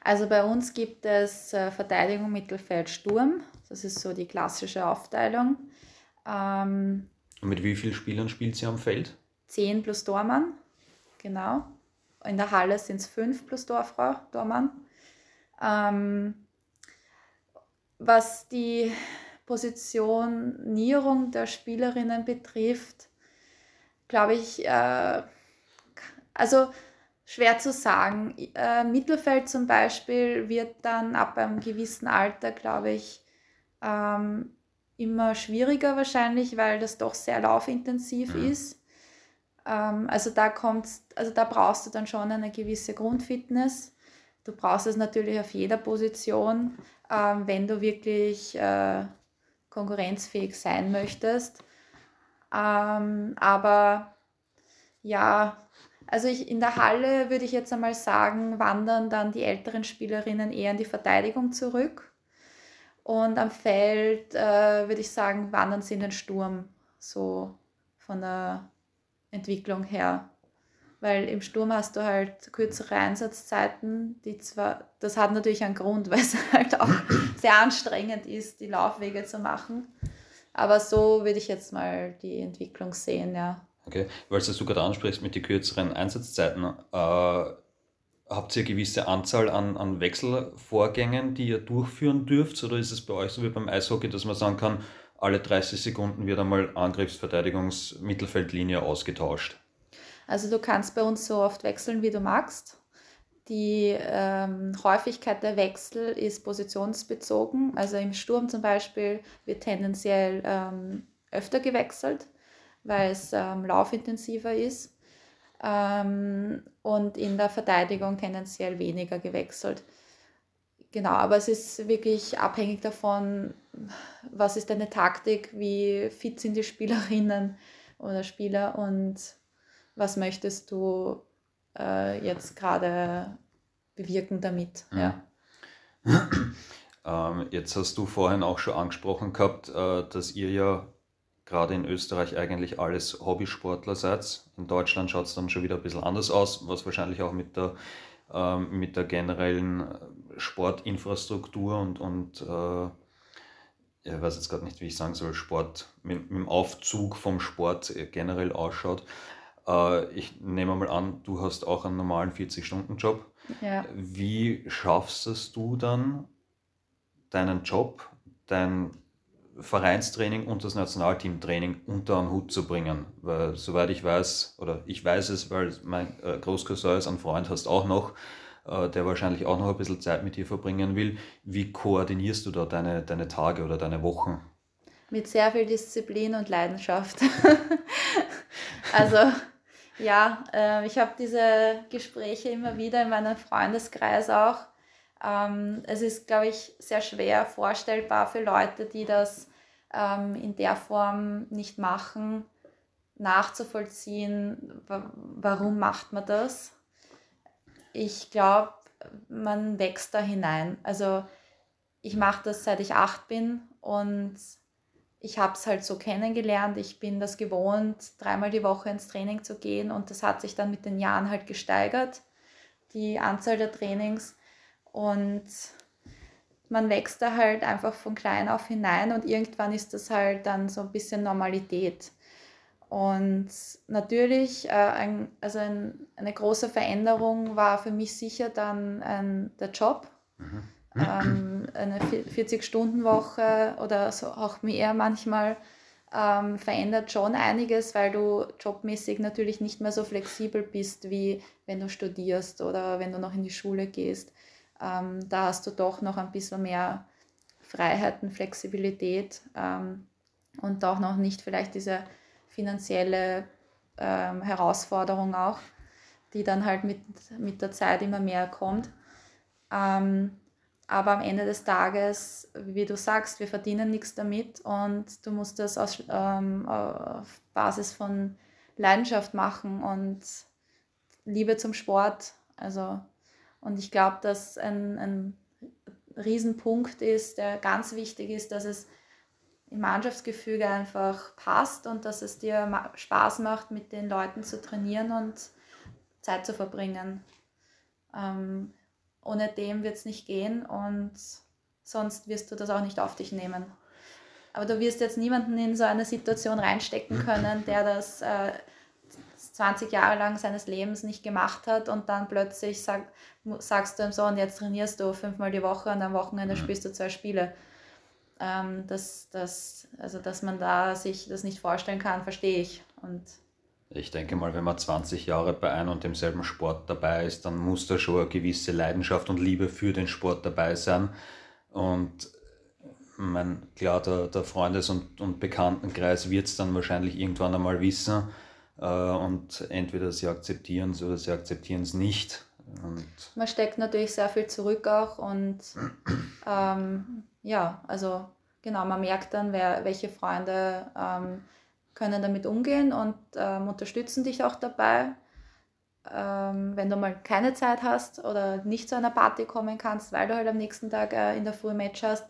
Also bei uns gibt es äh, Verteidigung, Mittelfeld, Sturm. Das ist so die klassische Aufteilung. Ähm, und mit wie vielen Spielern spielt sie am Feld? Zehn plus Tormann, genau. In der Halle sind es fünf plus Torfrau, Tormann. Ähm, was die Positionierung der Spielerinnen betrifft, glaube ich, äh, also schwer zu sagen. Äh, Mittelfeld zum Beispiel wird dann ab einem gewissen Alter, glaube ich, ähm, immer schwieriger wahrscheinlich, weil das doch sehr laufintensiv mhm. ist. Ähm, also da kommt's, also da brauchst du dann schon eine gewisse Grundfitness. Du brauchst es natürlich auf jeder Position, ähm, wenn du wirklich äh, konkurrenzfähig sein möchtest. Ähm, aber ja, also ich, in der Halle würde ich jetzt einmal sagen, wandern dann die älteren Spielerinnen eher in die Verteidigung zurück. Und am Feld äh, würde ich sagen, wandern sie in den Sturm, so von der Entwicklung her weil im Sturm hast du halt kürzere Einsatzzeiten, die zwar, das hat natürlich einen Grund, weil es halt auch sehr anstrengend ist, die Laufwege zu machen. Aber so würde ich jetzt mal die Entwicklung sehen, ja. Okay, weil du gerade ansprichst mit den kürzeren Einsatzzeiten, äh, habt ihr eine gewisse Anzahl an, an Wechselvorgängen, die ihr durchführen dürft? Oder ist es bei euch so wie beim Eishockey, dass man sagen kann, alle 30 Sekunden wird einmal Angriffsverteidigungs-Mittelfeldlinie ausgetauscht? Also du kannst bei uns so oft wechseln, wie du magst. Die ähm, Häufigkeit der Wechsel ist positionsbezogen. Also im Sturm zum Beispiel wird tendenziell ähm, öfter gewechselt, weil es ähm, laufintensiver ist. Ähm, und in der Verteidigung tendenziell weniger gewechselt. Genau, aber es ist wirklich abhängig davon, was ist deine Taktik, wie fit sind die Spielerinnen, oder Spieler und was möchtest du äh, jetzt gerade bewirken damit. Mhm. Ja. Ähm, jetzt hast du vorhin auch schon angesprochen gehabt, äh, dass ihr ja gerade in Österreich eigentlich alles Hobbysportler seid. In Deutschland schaut es dann schon wieder ein bisschen anders aus, was wahrscheinlich auch mit der, ähm, mit der generellen Sportinfrastruktur und, und äh, ich weiß jetzt gerade nicht, wie ich sagen soll, Sport, mit, mit dem Aufzug vom Sport generell ausschaut. Äh, ich nehme mal an, du hast auch einen normalen 40-Stunden-Job. Ja. Wie schaffst es du dann, deinen Job, dein Vereinstraining und das Nationalteamtraining unter einen Hut zu bringen? Weil, soweit ich weiß, oder ich weiß es, weil mein äh, Großcousin ist, ein Freund hast auch noch, äh, der wahrscheinlich auch noch ein bisschen Zeit mit dir verbringen will. Wie koordinierst du da deine, deine Tage oder deine Wochen? Mit sehr viel Disziplin und Leidenschaft. also ja, äh, ich habe diese Gespräche immer wieder in meinem Freundeskreis auch. Ähm, es ist, glaube ich, sehr schwer vorstellbar für Leute, die das ähm, in der Form nicht machen, nachzuvollziehen, warum macht man das ich glaube, man wächst da hinein. Also ich mache das seit ich acht bin und ich habe es halt so kennengelernt. Ich bin das gewohnt, dreimal die Woche ins Training zu gehen und das hat sich dann mit den Jahren halt gesteigert, die Anzahl der Trainings. Und man wächst da halt einfach von klein auf hinein und irgendwann ist das halt dann so ein bisschen Normalität. Und natürlich, äh, ein, also ein, eine große Veränderung war für mich sicher dann ein, der Job. Mhm. Ähm, eine 40-Stunden-Woche oder so auch mehr manchmal ähm, verändert schon einiges, weil du jobmäßig natürlich nicht mehr so flexibel bist, wie wenn du studierst oder wenn du noch in die Schule gehst. Ähm, da hast du doch noch ein bisschen mehr Freiheiten, Flexibilität ähm, und auch noch nicht vielleicht diese finanzielle ähm, Herausforderung auch, die dann halt mit, mit der Zeit immer mehr kommt. Ähm, aber am Ende des Tages, wie du sagst, wir verdienen nichts damit und du musst das aus, ähm, auf Basis von Leidenschaft machen und Liebe zum Sport. Also, und ich glaube, dass ein, ein Riesenpunkt ist, der ganz wichtig ist, dass es im Mannschaftsgefüge einfach passt und dass es dir Spaß macht, mit den Leuten zu trainieren und Zeit zu verbringen. Ähm, ohne dem wird es nicht gehen und sonst wirst du das auch nicht auf dich nehmen. Aber du wirst jetzt niemanden in so eine Situation reinstecken können, der das äh, 20 Jahre lang seines Lebens nicht gemacht hat und dann plötzlich sag, sagst du ihm so und jetzt trainierst du fünfmal die Woche und am Wochenende spielst du zwei Spiele ähm, dass, dass, also dass man da sich das nicht vorstellen kann, verstehe ich. Und ich denke mal, wenn man 20 Jahre bei einem und demselben Sport dabei ist, dann muss da schon eine gewisse Leidenschaft und Liebe für den Sport dabei sein. Und mein, klar, der, der Freundes- und, und Bekanntenkreis wird es dann wahrscheinlich irgendwann einmal wissen. Äh, und entweder sie akzeptieren es oder sie akzeptieren es nicht. Und man steckt natürlich sehr viel zurück auch und ähm, ja, also genau, man merkt dann, wer, welche Freunde ähm, können damit umgehen und ähm, unterstützen dich auch dabei. Ähm, wenn du mal keine Zeit hast oder nicht zu einer Party kommen kannst, weil du halt am nächsten Tag äh, in der Früh Match hast.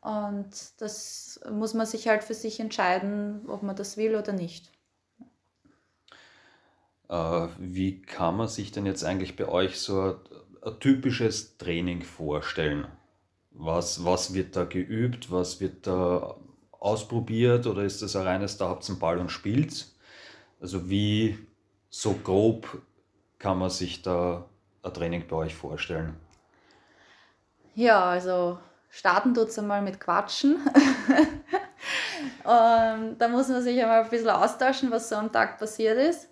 Und das muss man sich halt für sich entscheiden, ob man das will oder nicht. Äh, wie kann man sich denn jetzt eigentlich bei euch so ein, ein typisches Training vorstellen? Was, was wird da geübt? Was wird da ausprobiert? Oder ist das ein reines, da habt ihr einen Ball und spielt? Also wie so grob kann man sich da ein Training bei euch vorstellen? Ja, also starten tut es einmal mit Quatschen. und da muss man sich einmal ein bisschen austauschen, was so am Tag passiert ist.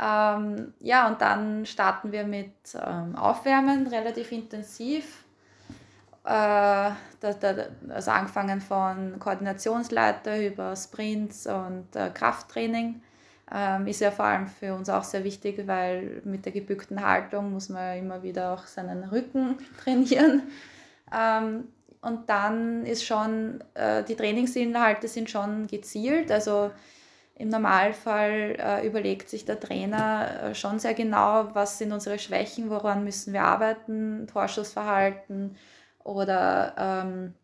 Ähm, ja, und dann starten wir mit ähm, Aufwärmen relativ intensiv. Äh, also angefangen von Koordinationsleiter über Sprints und äh, Krafttraining. Ähm, ist ja vor allem für uns auch sehr wichtig, weil mit der gebückten Haltung muss man immer wieder auch seinen Rücken trainieren. Ähm, und dann ist schon, äh, die Trainingsinhalte sind schon gezielt. Also im Normalfall äh, überlegt sich der Trainer äh, schon sehr genau, was sind unsere Schwächen, woran müssen wir arbeiten, Torschussverhalten oder ähm,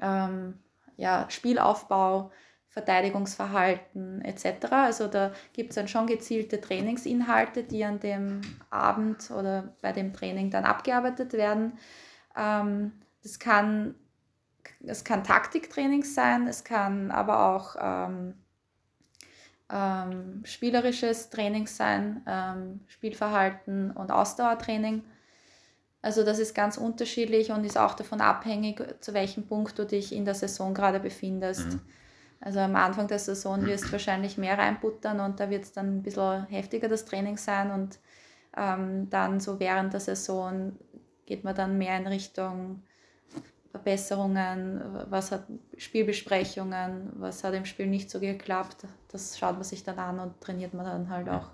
ähm, ja, Spielaufbau, Verteidigungsverhalten etc. Also da gibt es dann schon gezielte Trainingsinhalte, die an dem Abend oder bei dem Training dann abgearbeitet werden. Ähm, das kann, es kann Taktiktraining sein, es kann aber auch ähm, ähm, spielerisches Training sein, ähm, Spielverhalten und Ausdauertraining. Also das ist ganz unterschiedlich und ist auch davon abhängig, zu welchem Punkt du dich in der Saison gerade befindest. Mhm. Also am Anfang der Saison wirst du wahrscheinlich mehr reinbuttern und da wird es dann ein bisschen heftiger das Training sein und ähm, dann so während der Saison geht man dann mehr in Richtung Verbesserungen, was hat Spielbesprechungen, was hat im Spiel nicht so geklappt. Das schaut man sich dann an und trainiert man dann halt auch.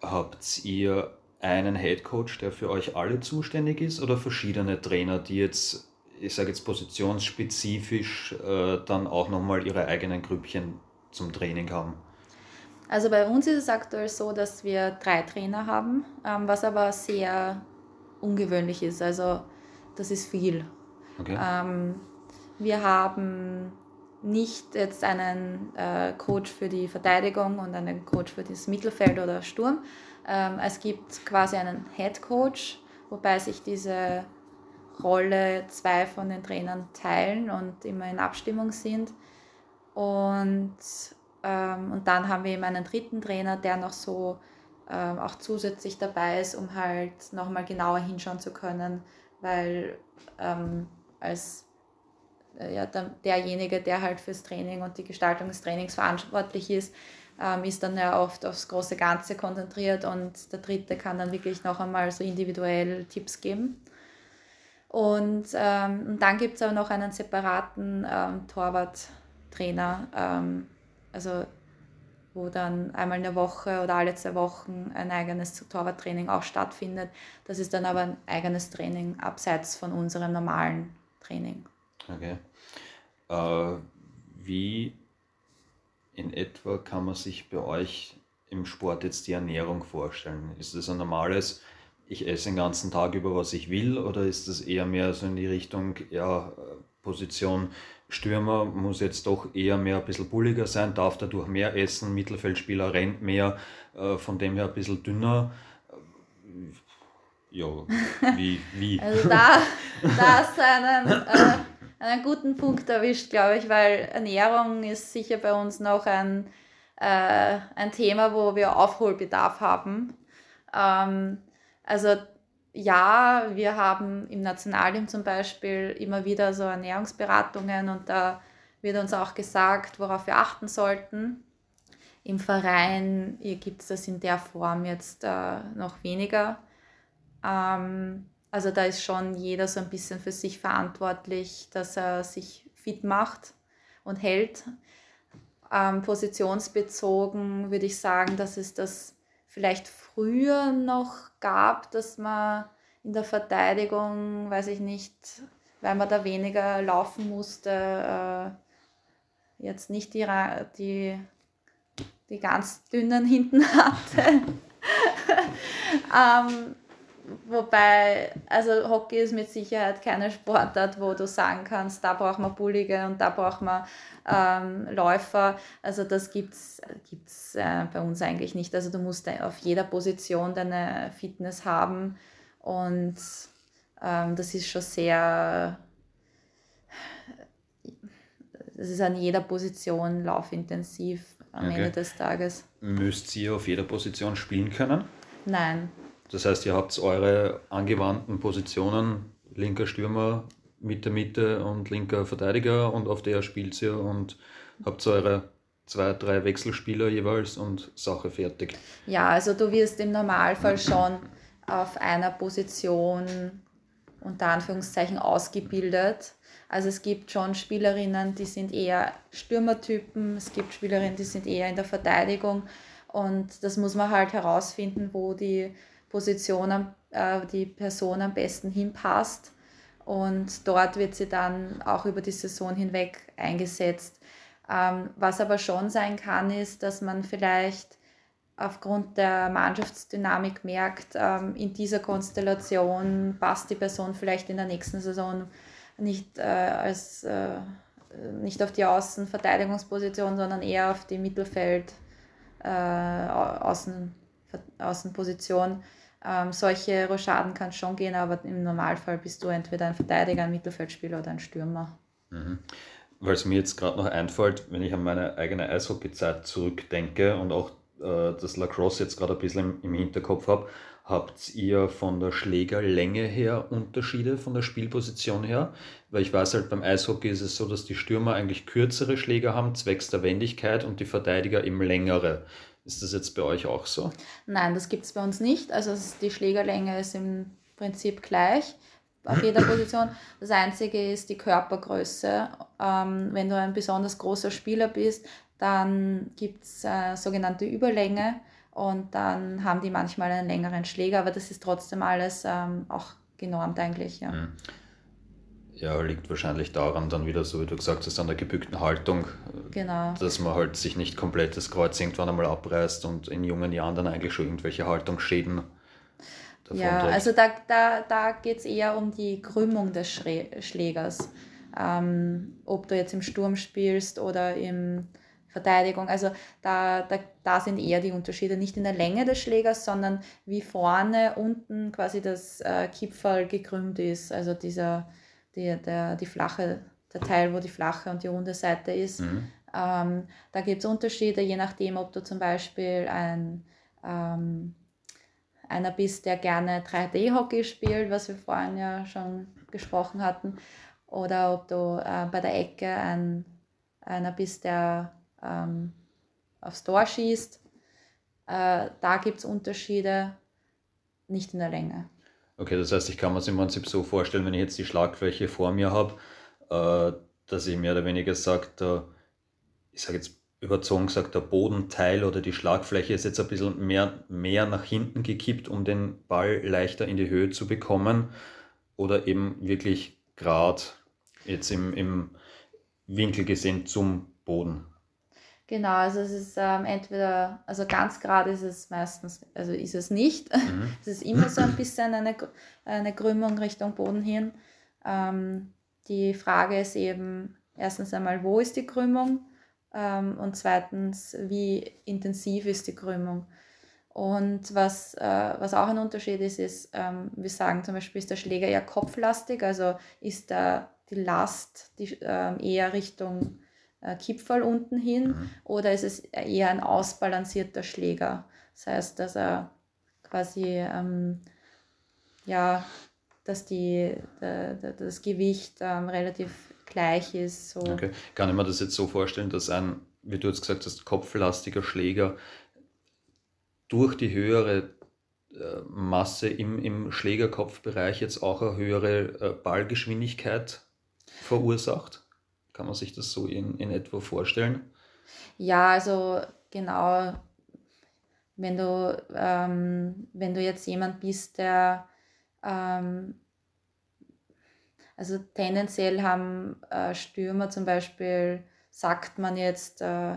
Habt ihr einen Head Coach, der für euch alle zuständig ist oder verschiedene Trainer, die jetzt, ich sage jetzt positionsspezifisch, äh, dann auch nochmal ihre eigenen Grüppchen zum Training haben? Also bei uns ist es aktuell so, dass wir drei Trainer haben, ähm, was aber sehr ungewöhnlich ist. Also das ist viel. Okay. Ähm, wir haben nicht jetzt einen äh, Coach für die Verteidigung und einen Coach für das Mittelfeld oder Sturm. Ähm, es gibt quasi einen Head Coach, wobei sich diese Rolle zwei von den Trainern teilen und immer in Abstimmung sind. Und, ähm, und dann haben wir eben einen dritten Trainer, der noch so ähm, auch zusätzlich dabei ist, um halt nochmal genauer hinschauen zu können, weil ähm, als ja, der, derjenige, der halt fürs Training und die Gestaltung des Trainings verantwortlich ist, ähm, ist dann ja oft aufs große Ganze konzentriert und der Dritte kann dann wirklich noch einmal so individuell Tipps geben. Und, ähm, und dann gibt es aber noch einen separaten ähm, Torwarttrainer, ähm, also wo dann einmal in der Woche oder alle zwei Wochen ein eigenes Torwarttraining auch stattfindet. Das ist dann aber ein eigenes Training abseits von unserem normalen Training. Okay. Äh, wie in etwa kann man sich bei euch im Sport jetzt die Ernährung vorstellen? Ist das ein normales, ich esse den ganzen Tag über, was ich will, oder ist das eher mehr so in die Richtung, ja, Position Stürmer muss jetzt doch eher mehr ein bisschen bulliger sein, darf dadurch mehr essen, Mittelfeldspieler rennt mehr, äh, von dem her ein bisschen dünner. Ja, wie? wie? Also da, da hast du einen, äh, einen guten Punkt erwischt, glaube ich, weil Ernährung ist sicher bei uns noch ein, äh, ein Thema, wo wir Aufholbedarf haben. Ähm, also ja, wir haben im Nationalteam zum Beispiel immer wieder so Ernährungsberatungen und da wird uns auch gesagt, worauf wir achten sollten. Im Verein gibt es das in der Form jetzt äh, noch weniger. Ähm, also da ist schon jeder so ein bisschen für sich verantwortlich, dass er sich fit macht und hält. Ähm, positionsbezogen würde ich sagen, dass es das vielleicht früher noch gab, dass man in der Verteidigung, weiß ich nicht, weil man da weniger laufen musste, äh, jetzt nicht die, die, die ganz dünnen hinten hatte. ähm, Wobei, also Hockey ist mit Sicherheit keine Sportart, wo du sagen kannst, da braucht man Bullige und da braucht man ähm, Läufer. Also das gibt es gibt's, äh, bei uns eigentlich nicht. Also du musst auf jeder Position deine Fitness haben und ähm, das ist schon sehr, das ist an jeder Position laufintensiv am okay. Ende des Tages. Müsst ihr auf jeder Position spielen können? Nein. Das heißt, ihr habt eure angewandten Positionen, linker Stürmer, Mitte, Mitte und linker Verteidiger und auf der spielt ihr und habt eure zwei, drei Wechselspieler jeweils und Sache fertig. Ja, also du wirst im Normalfall schon auf einer Position unter Anführungszeichen ausgebildet. Also es gibt schon Spielerinnen, die sind eher Stürmertypen, es gibt Spielerinnen, die sind eher in der Verteidigung und das muss man halt herausfinden, wo die Position äh, die Person am besten hinpasst. Und dort wird sie dann auch über die Saison hinweg eingesetzt. Ähm, was aber schon sein kann, ist, dass man vielleicht aufgrund der Mannschaftsdynamik merkt, ähm, in dieser Konstellation passt die Person vielleicht in der nächsten Saison nicht äh, als äh, nicht auf die Außenverteidigungsposition, sondern eher auf die Mittelfeld äh, Außen, Außenposition. Ähm, solche Rochaden kann es schon gehen, aber im Normalfall bist du entweder ein Verteidiger, ein Mittelfeldspieler oder ein Stürmer. Mhm. Weil es mir jetzt gerade noch einfällt, wenn ich an meine eigene Eishockeyzeit zurückdenke und auch äh, das Lacrosse jetzt gerade ein bisschen im, im Hinterkopf habe, habt ihr von der Schlägerlänge her Unterschiede von der Spielposition her? Weil ich weiß halt, beim Eishockey ist es so, dass die Stürmer eigentlich kürzere Schläger haben, zwecks der Wendigkeit und die Verteidiger eben längere. Ist das jetzt bei euch auch so? Nein, das gibt es bei uns nicht. Also die Schlägerlänge ist im Prinzip gleich auf jeder Position. Das Einzige ist die Körpergröße. Ähm, wenn du ein besonders großer Spieler bist, dann gibt es äh, sogenannte Überlänge und dann haben die manchmal einen längeren Schläger, aber das ist trotzdem alles ähm, auch genormt eigentlich. Ja. Mhm. Ja, liegt wahrscheinlich daran dann wieder, so wie du gesagt hast, an der gebückten Haltung. Genau. Dass man halt sich nicht komplett das Kreuz irgendwann einmal abreißt und in jungen Jahren dann eigentlich schon irgendwelche Haltungsschäden ja, trägt. also da, da, da geht es eher um die Krümmung des Schlägers. Ähm, ob du jetzt im Sturm spielst oder im Verteidigung. Also da, da, da sind eher die Unterschiede nicht in der Länge des Schlägers, sondern wie vorne unten quasi das äh, Kipferl gekrümmt ist. Also dieser, die, der, die flache, der Teil, wo die flache und die runde Seite ist. Mhm. Ähm, da gibt es Unterschiede, je nachdem, ob du zum Beispiel ein ähm, einer bist, der gerne 3D-Hockey spielt, was wir vorhin ja schon gesprochen hatten, oder ob du äh, bei der Ecke ein, einer bist, der ähm, aufs Tor schießt. Äh, da gibt es Unterschiede, nicht in der Länge. Okay, das heißt, ich kann mir es im Prinzip so vorstellen, wenn ich jetzt die Schlagfläche vor mir habe, äh, dass ich mehr oder weniger sage, ich sage jetzt überzogen gesagt, der Bodenteil oder die Schlagfläche ist jetzt ein bisschen mehr, mehr nach hinten gekippt, um den Ball leichter in die Höhe zu bekommen oder eben wirklich gerade jetzt im, im Winkel gesehen zum Boden. Genau, also es ist ähm, entweder, also ganz gerade ist es meistens, also ist es nicht. Mhm. es ist immer so ein bisschen eine, eine Krümmung Richtung Boden hin. Ähm, die Frage ist eben erstens einmal, wo ist die Krümmung? Ähm, und zweitens, wie intensiv ist die Krümmung? Und was, äh, was auch ein Unterschied ist, ist, ähm, wir sagen zum Beispiel, ist der Schläger eher kopflastig, also ist da die Last die, äh, eher Richtung äh, Kipferl unten hin mhm. oder ist es eher ein ausbalancierter Schläger? Das heißt, dass er quasi, ähm, ja, dass die, der, der, das Gewicht ähm, relativ gleich ist. So. Okay. Kann ich mir das jetzt so vorstellen, dass ein, wie du jetzt gesagt hast, kopflastiger Schläger durch die höhere äh, Masse im, im Schlägerkopfbereich jetzt auch eine höhere äh, Ballgeschwindigkeit verursacht? Kann man sich das so in, in etwa vorstellen? Ja, also genau, wenn du, ähm, wenn du jetzt jemand bist, der ähm, also tendenziell haben äh, Stürmer zum Beispiel, sagt man jetzt, äh,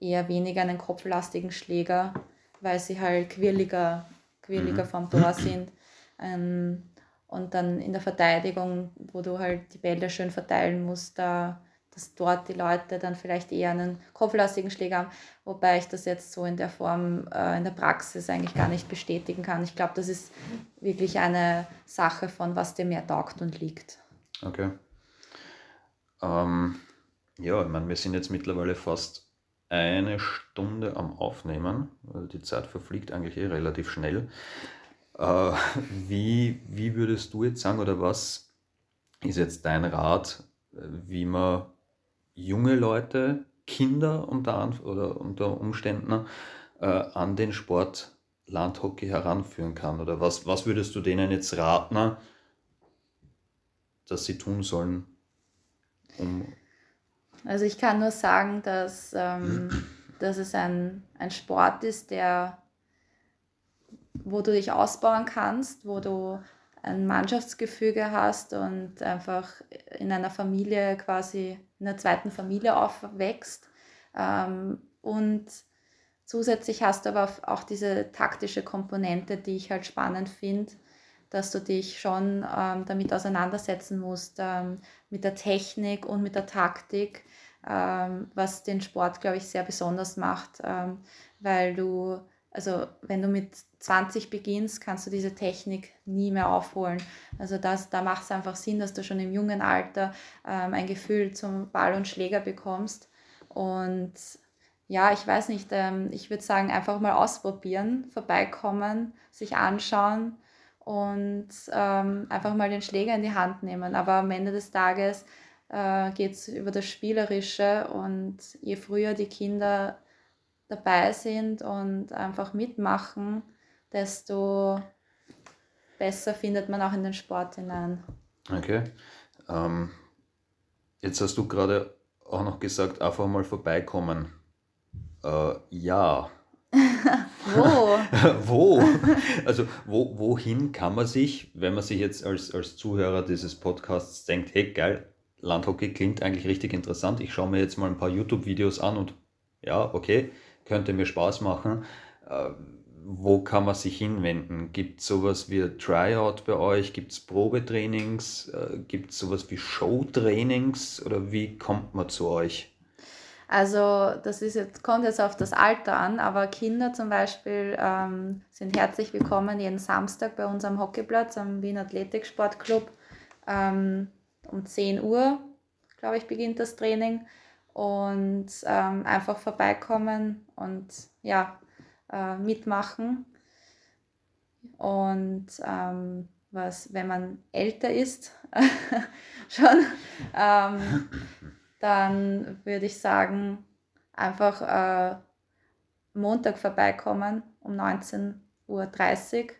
eher weniger einen kopflastigen Schläger, weil sie halt quirliger, quirliger mhm. vom Tor sind. Ähm, und dann in der Verteidigung, wo du halt die Bälle schön verteilen musst, da, dass dort die Leute dann vielleicht eher einen kopflastigen Schläger haben, wobei ich das jetzt so in der Form äh, in der Praxis eigentlich gar nicht bestätigen kann. Ich glaube, das ist wirklich eine Sache von, was dir mehr taugt und liegt. Okay. Ähm, ja, ich meine, wir sind jetzt mittlerweile fast eine Stunde am Aufnehmen. Also die Zeit verfliegt eigentlich eh relativ schnell. Äh, wie, wie würdest du jetzt sagen, oder was ist jetzt dein Rat, wie man junge Leute, Kinder unter, oder unter Umständen äh, an den Sport Landhockey heranführen kann? Oder was, was würdest du denen jetzt raten, dass sie tun sollen? Um also ich kann nur sagen, dass, ähm, dass es ein, ein Sport ist, der wo du dich ausbauen kannst, wo du ein Mannschaftsgefüge hast und einfach in einer Familie quasi, in einer zweiten Familie aufwächst. Ähm, und zusätzlich hast du aber auch diese taktische Komponente, die ich halt spannend finde, dass du dich schon ähm, damit auseinandersetzen musst, ähm, mit der Technik und mit der Taktik, was den Sport, glaube ich, sehr besonders macht, weil du also wenn du mit 20 beginnst, kannst du diese Technik nie mehr aufholen. Also das, da macht es einfach Sinn, dass du schon im jungen Alter ähm, ein Gefühl zum Ball und Schläger bekommst. Und ja, ich weiß nicht, ähm, ich würde sagen, einfach mal ausprobieren, vorbeikommen, sich anschauen und ähm, einfach mal den Schläger in die Hand nehmen. Aber am Ende des Tages äh, geht es über das Spielerische und je früher die Kinder dabei sind und einfach mitmachen, desto besser findet man auch in den Sport hinein. Okay. Ähm, jetzt hast du gerade auch noch gesagt, einfach mal vorbeikommen. Äh, ja. wo? wo? Also wo, wohin kann man sich, wenn man sich jetzt als, als Zuhörer dieses Podcasts denkt, hey geil, Landhockey klingt eigentlich richtig interessant, ich schaue mir jetzt mal ein paar YouTube-Videos an und ja, okay, könnte mir Spaß machen. Äh, wo kann man sich hinwenden? Gibt es sowas wie Tryout bei euch? Gibt es Probetrainings? Äh, Gibt es sowas wie Showtrainings? Oder wie kommt man zu euch? Also das ist jetzt, kommt jetzt auf das Alter an, aber Kinder zum Beispiel ähm, sind herzlich willkommen jeden Samstag bei uns am Hockeyplatz am Wien Athletik Sportclub. Ähm, um 10 Uhr, glaube ich, beginnt das Training und ähm, einfach vorbeikommen und ja, äh, mitmachen. Und ähm, was, wenn man älter ist, schon, ähm, dann würde ich sagen, einfach äh, Montag vorbeikommen um 19.30 Uhr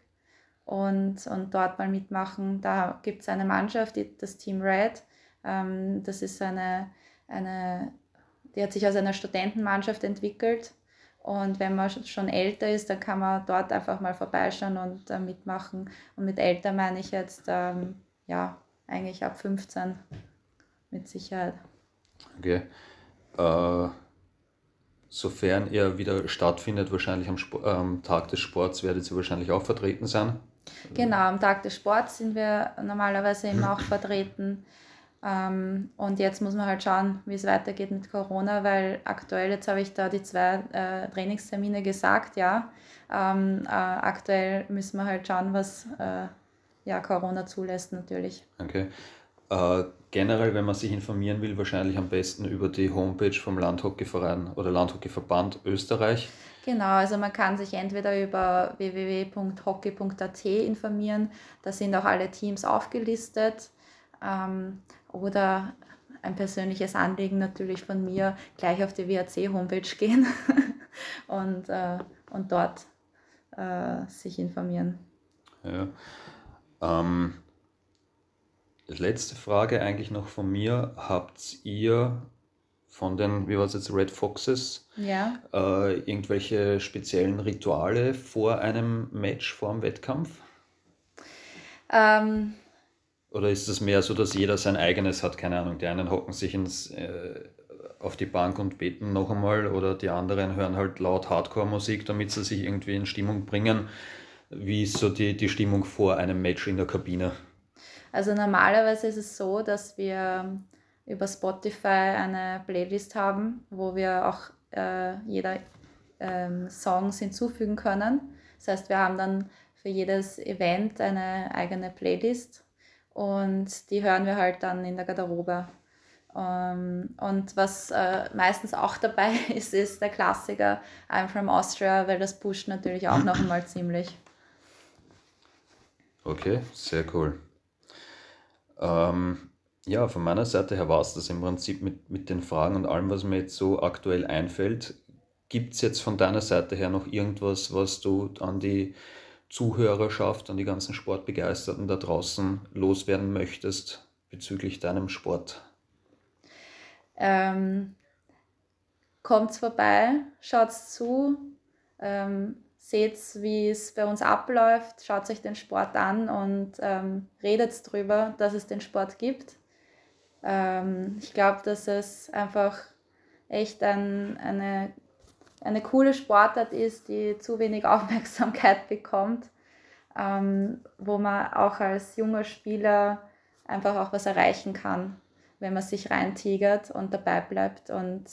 und, und dort mal mitmachen. Da gibt es eine Mannschaft, die, das Team Red. Ähm, das ist eine, eine die hat sich aus einer Studentenmannschaft entwickelt. Und wenn man schon älter ist, dann kann man dort einfach mal vorbeischauen und äh, mitmachen. Und mit älter meine ich jetzt, ähm, ja, eigentlich ab 15 mit Sicherheit. Okay. Äh, sofern er wieder stattfindet, wahrscheinlich am, Sp am Tag des Sports, werdet ihr wahrscheinlich auch vertreten sein? Genau, am Tag des Sports sind wir normalerweise immer auch vertreten. Ähm, und jetzt muss man halt schauen, wie es weitergeht mit Corona, weil aktuell, jetzt habe ich da die zwei äh, Trainingstermine gesagt, ja. Ähm, äh, aktuell müssen wir halt schauen, was äh, ja, Corona zulässt natürlich. Okay. Äh, generell, wenn man sich informieren will, wahrscheinlich am besten über die Homepage vom Landhockeyverein oder Landhockeyverband Österreich. Genau, also man kann sich entweder über www.hockey.at informieren, da sind auch alle Teams aufgelistet. Ähm, oder ein persönliches Anliegen natürlich von mir, gleich auf die WAC-Homepage gehen und, äh, und dort äh, sich informieren. Ja. Ähm, letzte Frage eigentlich noch von mir. Habt ihr von den, wie war es jetzt, Red Foxes, ja. äh, irgendwelche speziellen Rituale vor einem Match, vor einem Wettkampf? Ähm, oder ist es mehr so, dass jeder sein eigenes hat? Keine Ahnung, die einen hocken sich ins, äh, auf die Bank und beten noch einmal oder die anderen hören halt laut Hardcore-Musik, damit sie sich irgendwie in Stimmung bringen. Wie ist so die, die Stimmung vor einem Match in der Kabine? Also normalerweise ist es so, dass wir über Spotify eine Playlist haben, wo wir auch äh, jeder ähm, Songs hinzufügen können. Das heißt, wir haben dann für jedes Event eine eigene Playlist und die hören wir halt dann in der Garderobe. Um, ähm, und was äh, meistens auch dabei ist, ist der Klassiker I'm from Austria, weil das pusht natürlich auch noch einmal ziemlich. Okay, sehr cool. Ähm, ja, von meiner Seite her war es das im Prinzip mit, mit den Fragen und allem, was mir jetzt so aktuell einfällt. Gibt es jetzt von deiner Seite her noch irgendwas, was du an die Zuhörerschaft, an die ganzen Sportbegeisterten da draußen loswerden möchtest bezüglich deinem Sport? Ähm, kommt's vorbei, schaut's zu, ähm, seht, wie es bei uns abläuft, schaut euch den Sport an und ähm, redet darüber, dass es den Sport gibt. Ähm, ich glaube, dass es einfach echt ein, eine, eine coole Sportart ist, die zu wenig Aufmerksamkeit bekommt, ähm, wo man auch als junger Spieler einfach auch was erreichen kann, wenn man sich reintigert und dabei bleibt. Und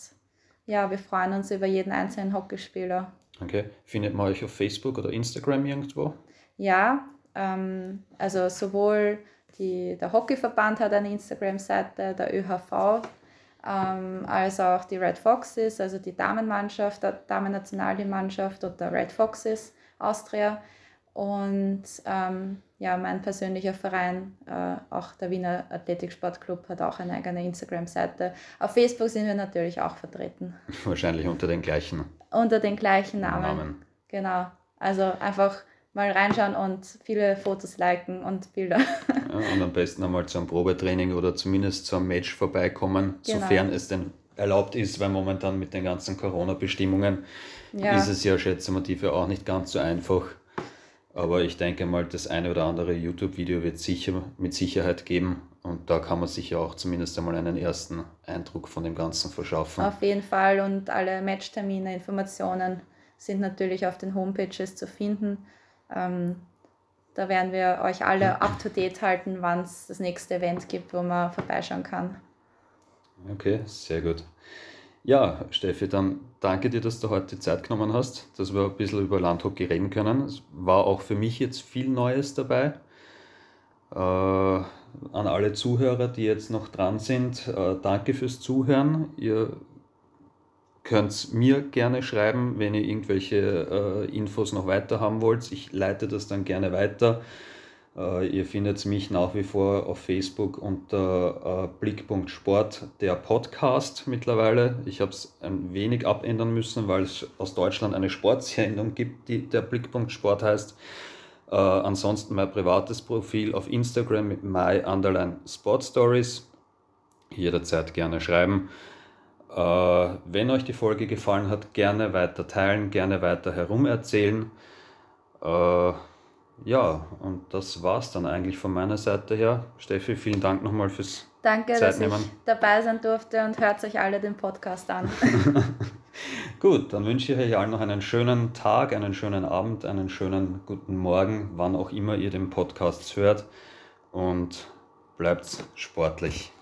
ja, wir freuen uns über jeden einzelnen Hockeyspieler. Okay. Findet man euch auf Facebook oder Instagram irgendwo? Ja, ähm, also sowohl die, der Hockeyverband hat eine Instagram-Seite, der ÖHV, ähm, als auch die Red Foxes, also die Damenmannschaft, der Damen-Nationalmannschaft und der Red Foxes Austria. Und ähm, ja, mein persönlicher Verein, äh, auch der Wiener Athletiksportclub, hat auch eine eigene Instagram-Seite. Auf Facebook sind wir natürlich auch vertreten. Wahrscheinlich unter den gleichen. Unter den gleichen Namen. Namen. Genau. Also einfach mal reinschauen und viele Fotos liken und Bilder. Ja, und am besten einmal zum Probetraining oder zumindest zum Match vorbeikommen, genau. sofern es denn erlaubt ist, weil momentan mit den ganzen Corona-Bestimmungen ja. ist es ja, schätze ich auch nicht ganz so einfach aber ich denke mal, das eine oder andere YouTube-Video wird sicher mit Sicherheit geben und da kann man sich ja auch zumindest einmal einen ersten Eindruck von dem Ganzen verschaffen. Auf jeden Fall und alle Matchtermine, Informationen sind natürlich auf den Homepages zu finden. Ähm, da werden wir euch alle up to date halten, wann es das nächste Event gibt, wo man vorbeischauen kann. Okay, sehr gut. Ja, Steffi, dann danke dir, dass du heute Zeit genommen hast, dass wir ein bisschen über Landhockey reden können. Es war auch für mich jetzt viel Neues dabei. Äh, an alle Zuhörer, die jetzt noch dran sind, äh, danke fürs Zuhören. Ihr könnt mir gerne schreiben, wenn ihr irgendwelche äh, Infos noch weiter haben wollt. Ich leite das dann gerne weiter. Uh, ihr findet mich nach wie vor auf Facebook unter uh, Blickpunkt Sport, der Podcast mittlerweile. Ich habe es ein wenig abändern müssen, weil es aus Deutschland eine Sportsendung gibt, die der Blickpunkt Sport heißt. Uh, ansonsten mein privates Profil auf Instagram mit my underline Sport Stories. Jederzeit gerne schreiben. Wenn euch die Folge gefallen hat, gerne weiter teilen, gerne weiter herumerzählen. Uh, ja, und das war es dann eigentlich von meiner Seite her. Steffi, vielen Dank nochmal fürs Danke, Zeitnehmen. dass ich dabei sein durfte und hört euch alle den Podcast an. Gut, dann wünsche ich euch allen noch einen schönen Tag, einen schönen Abend, einen schönen guten Morgen, wann auch immer ihr den Podcast hört und bleibt sportlich.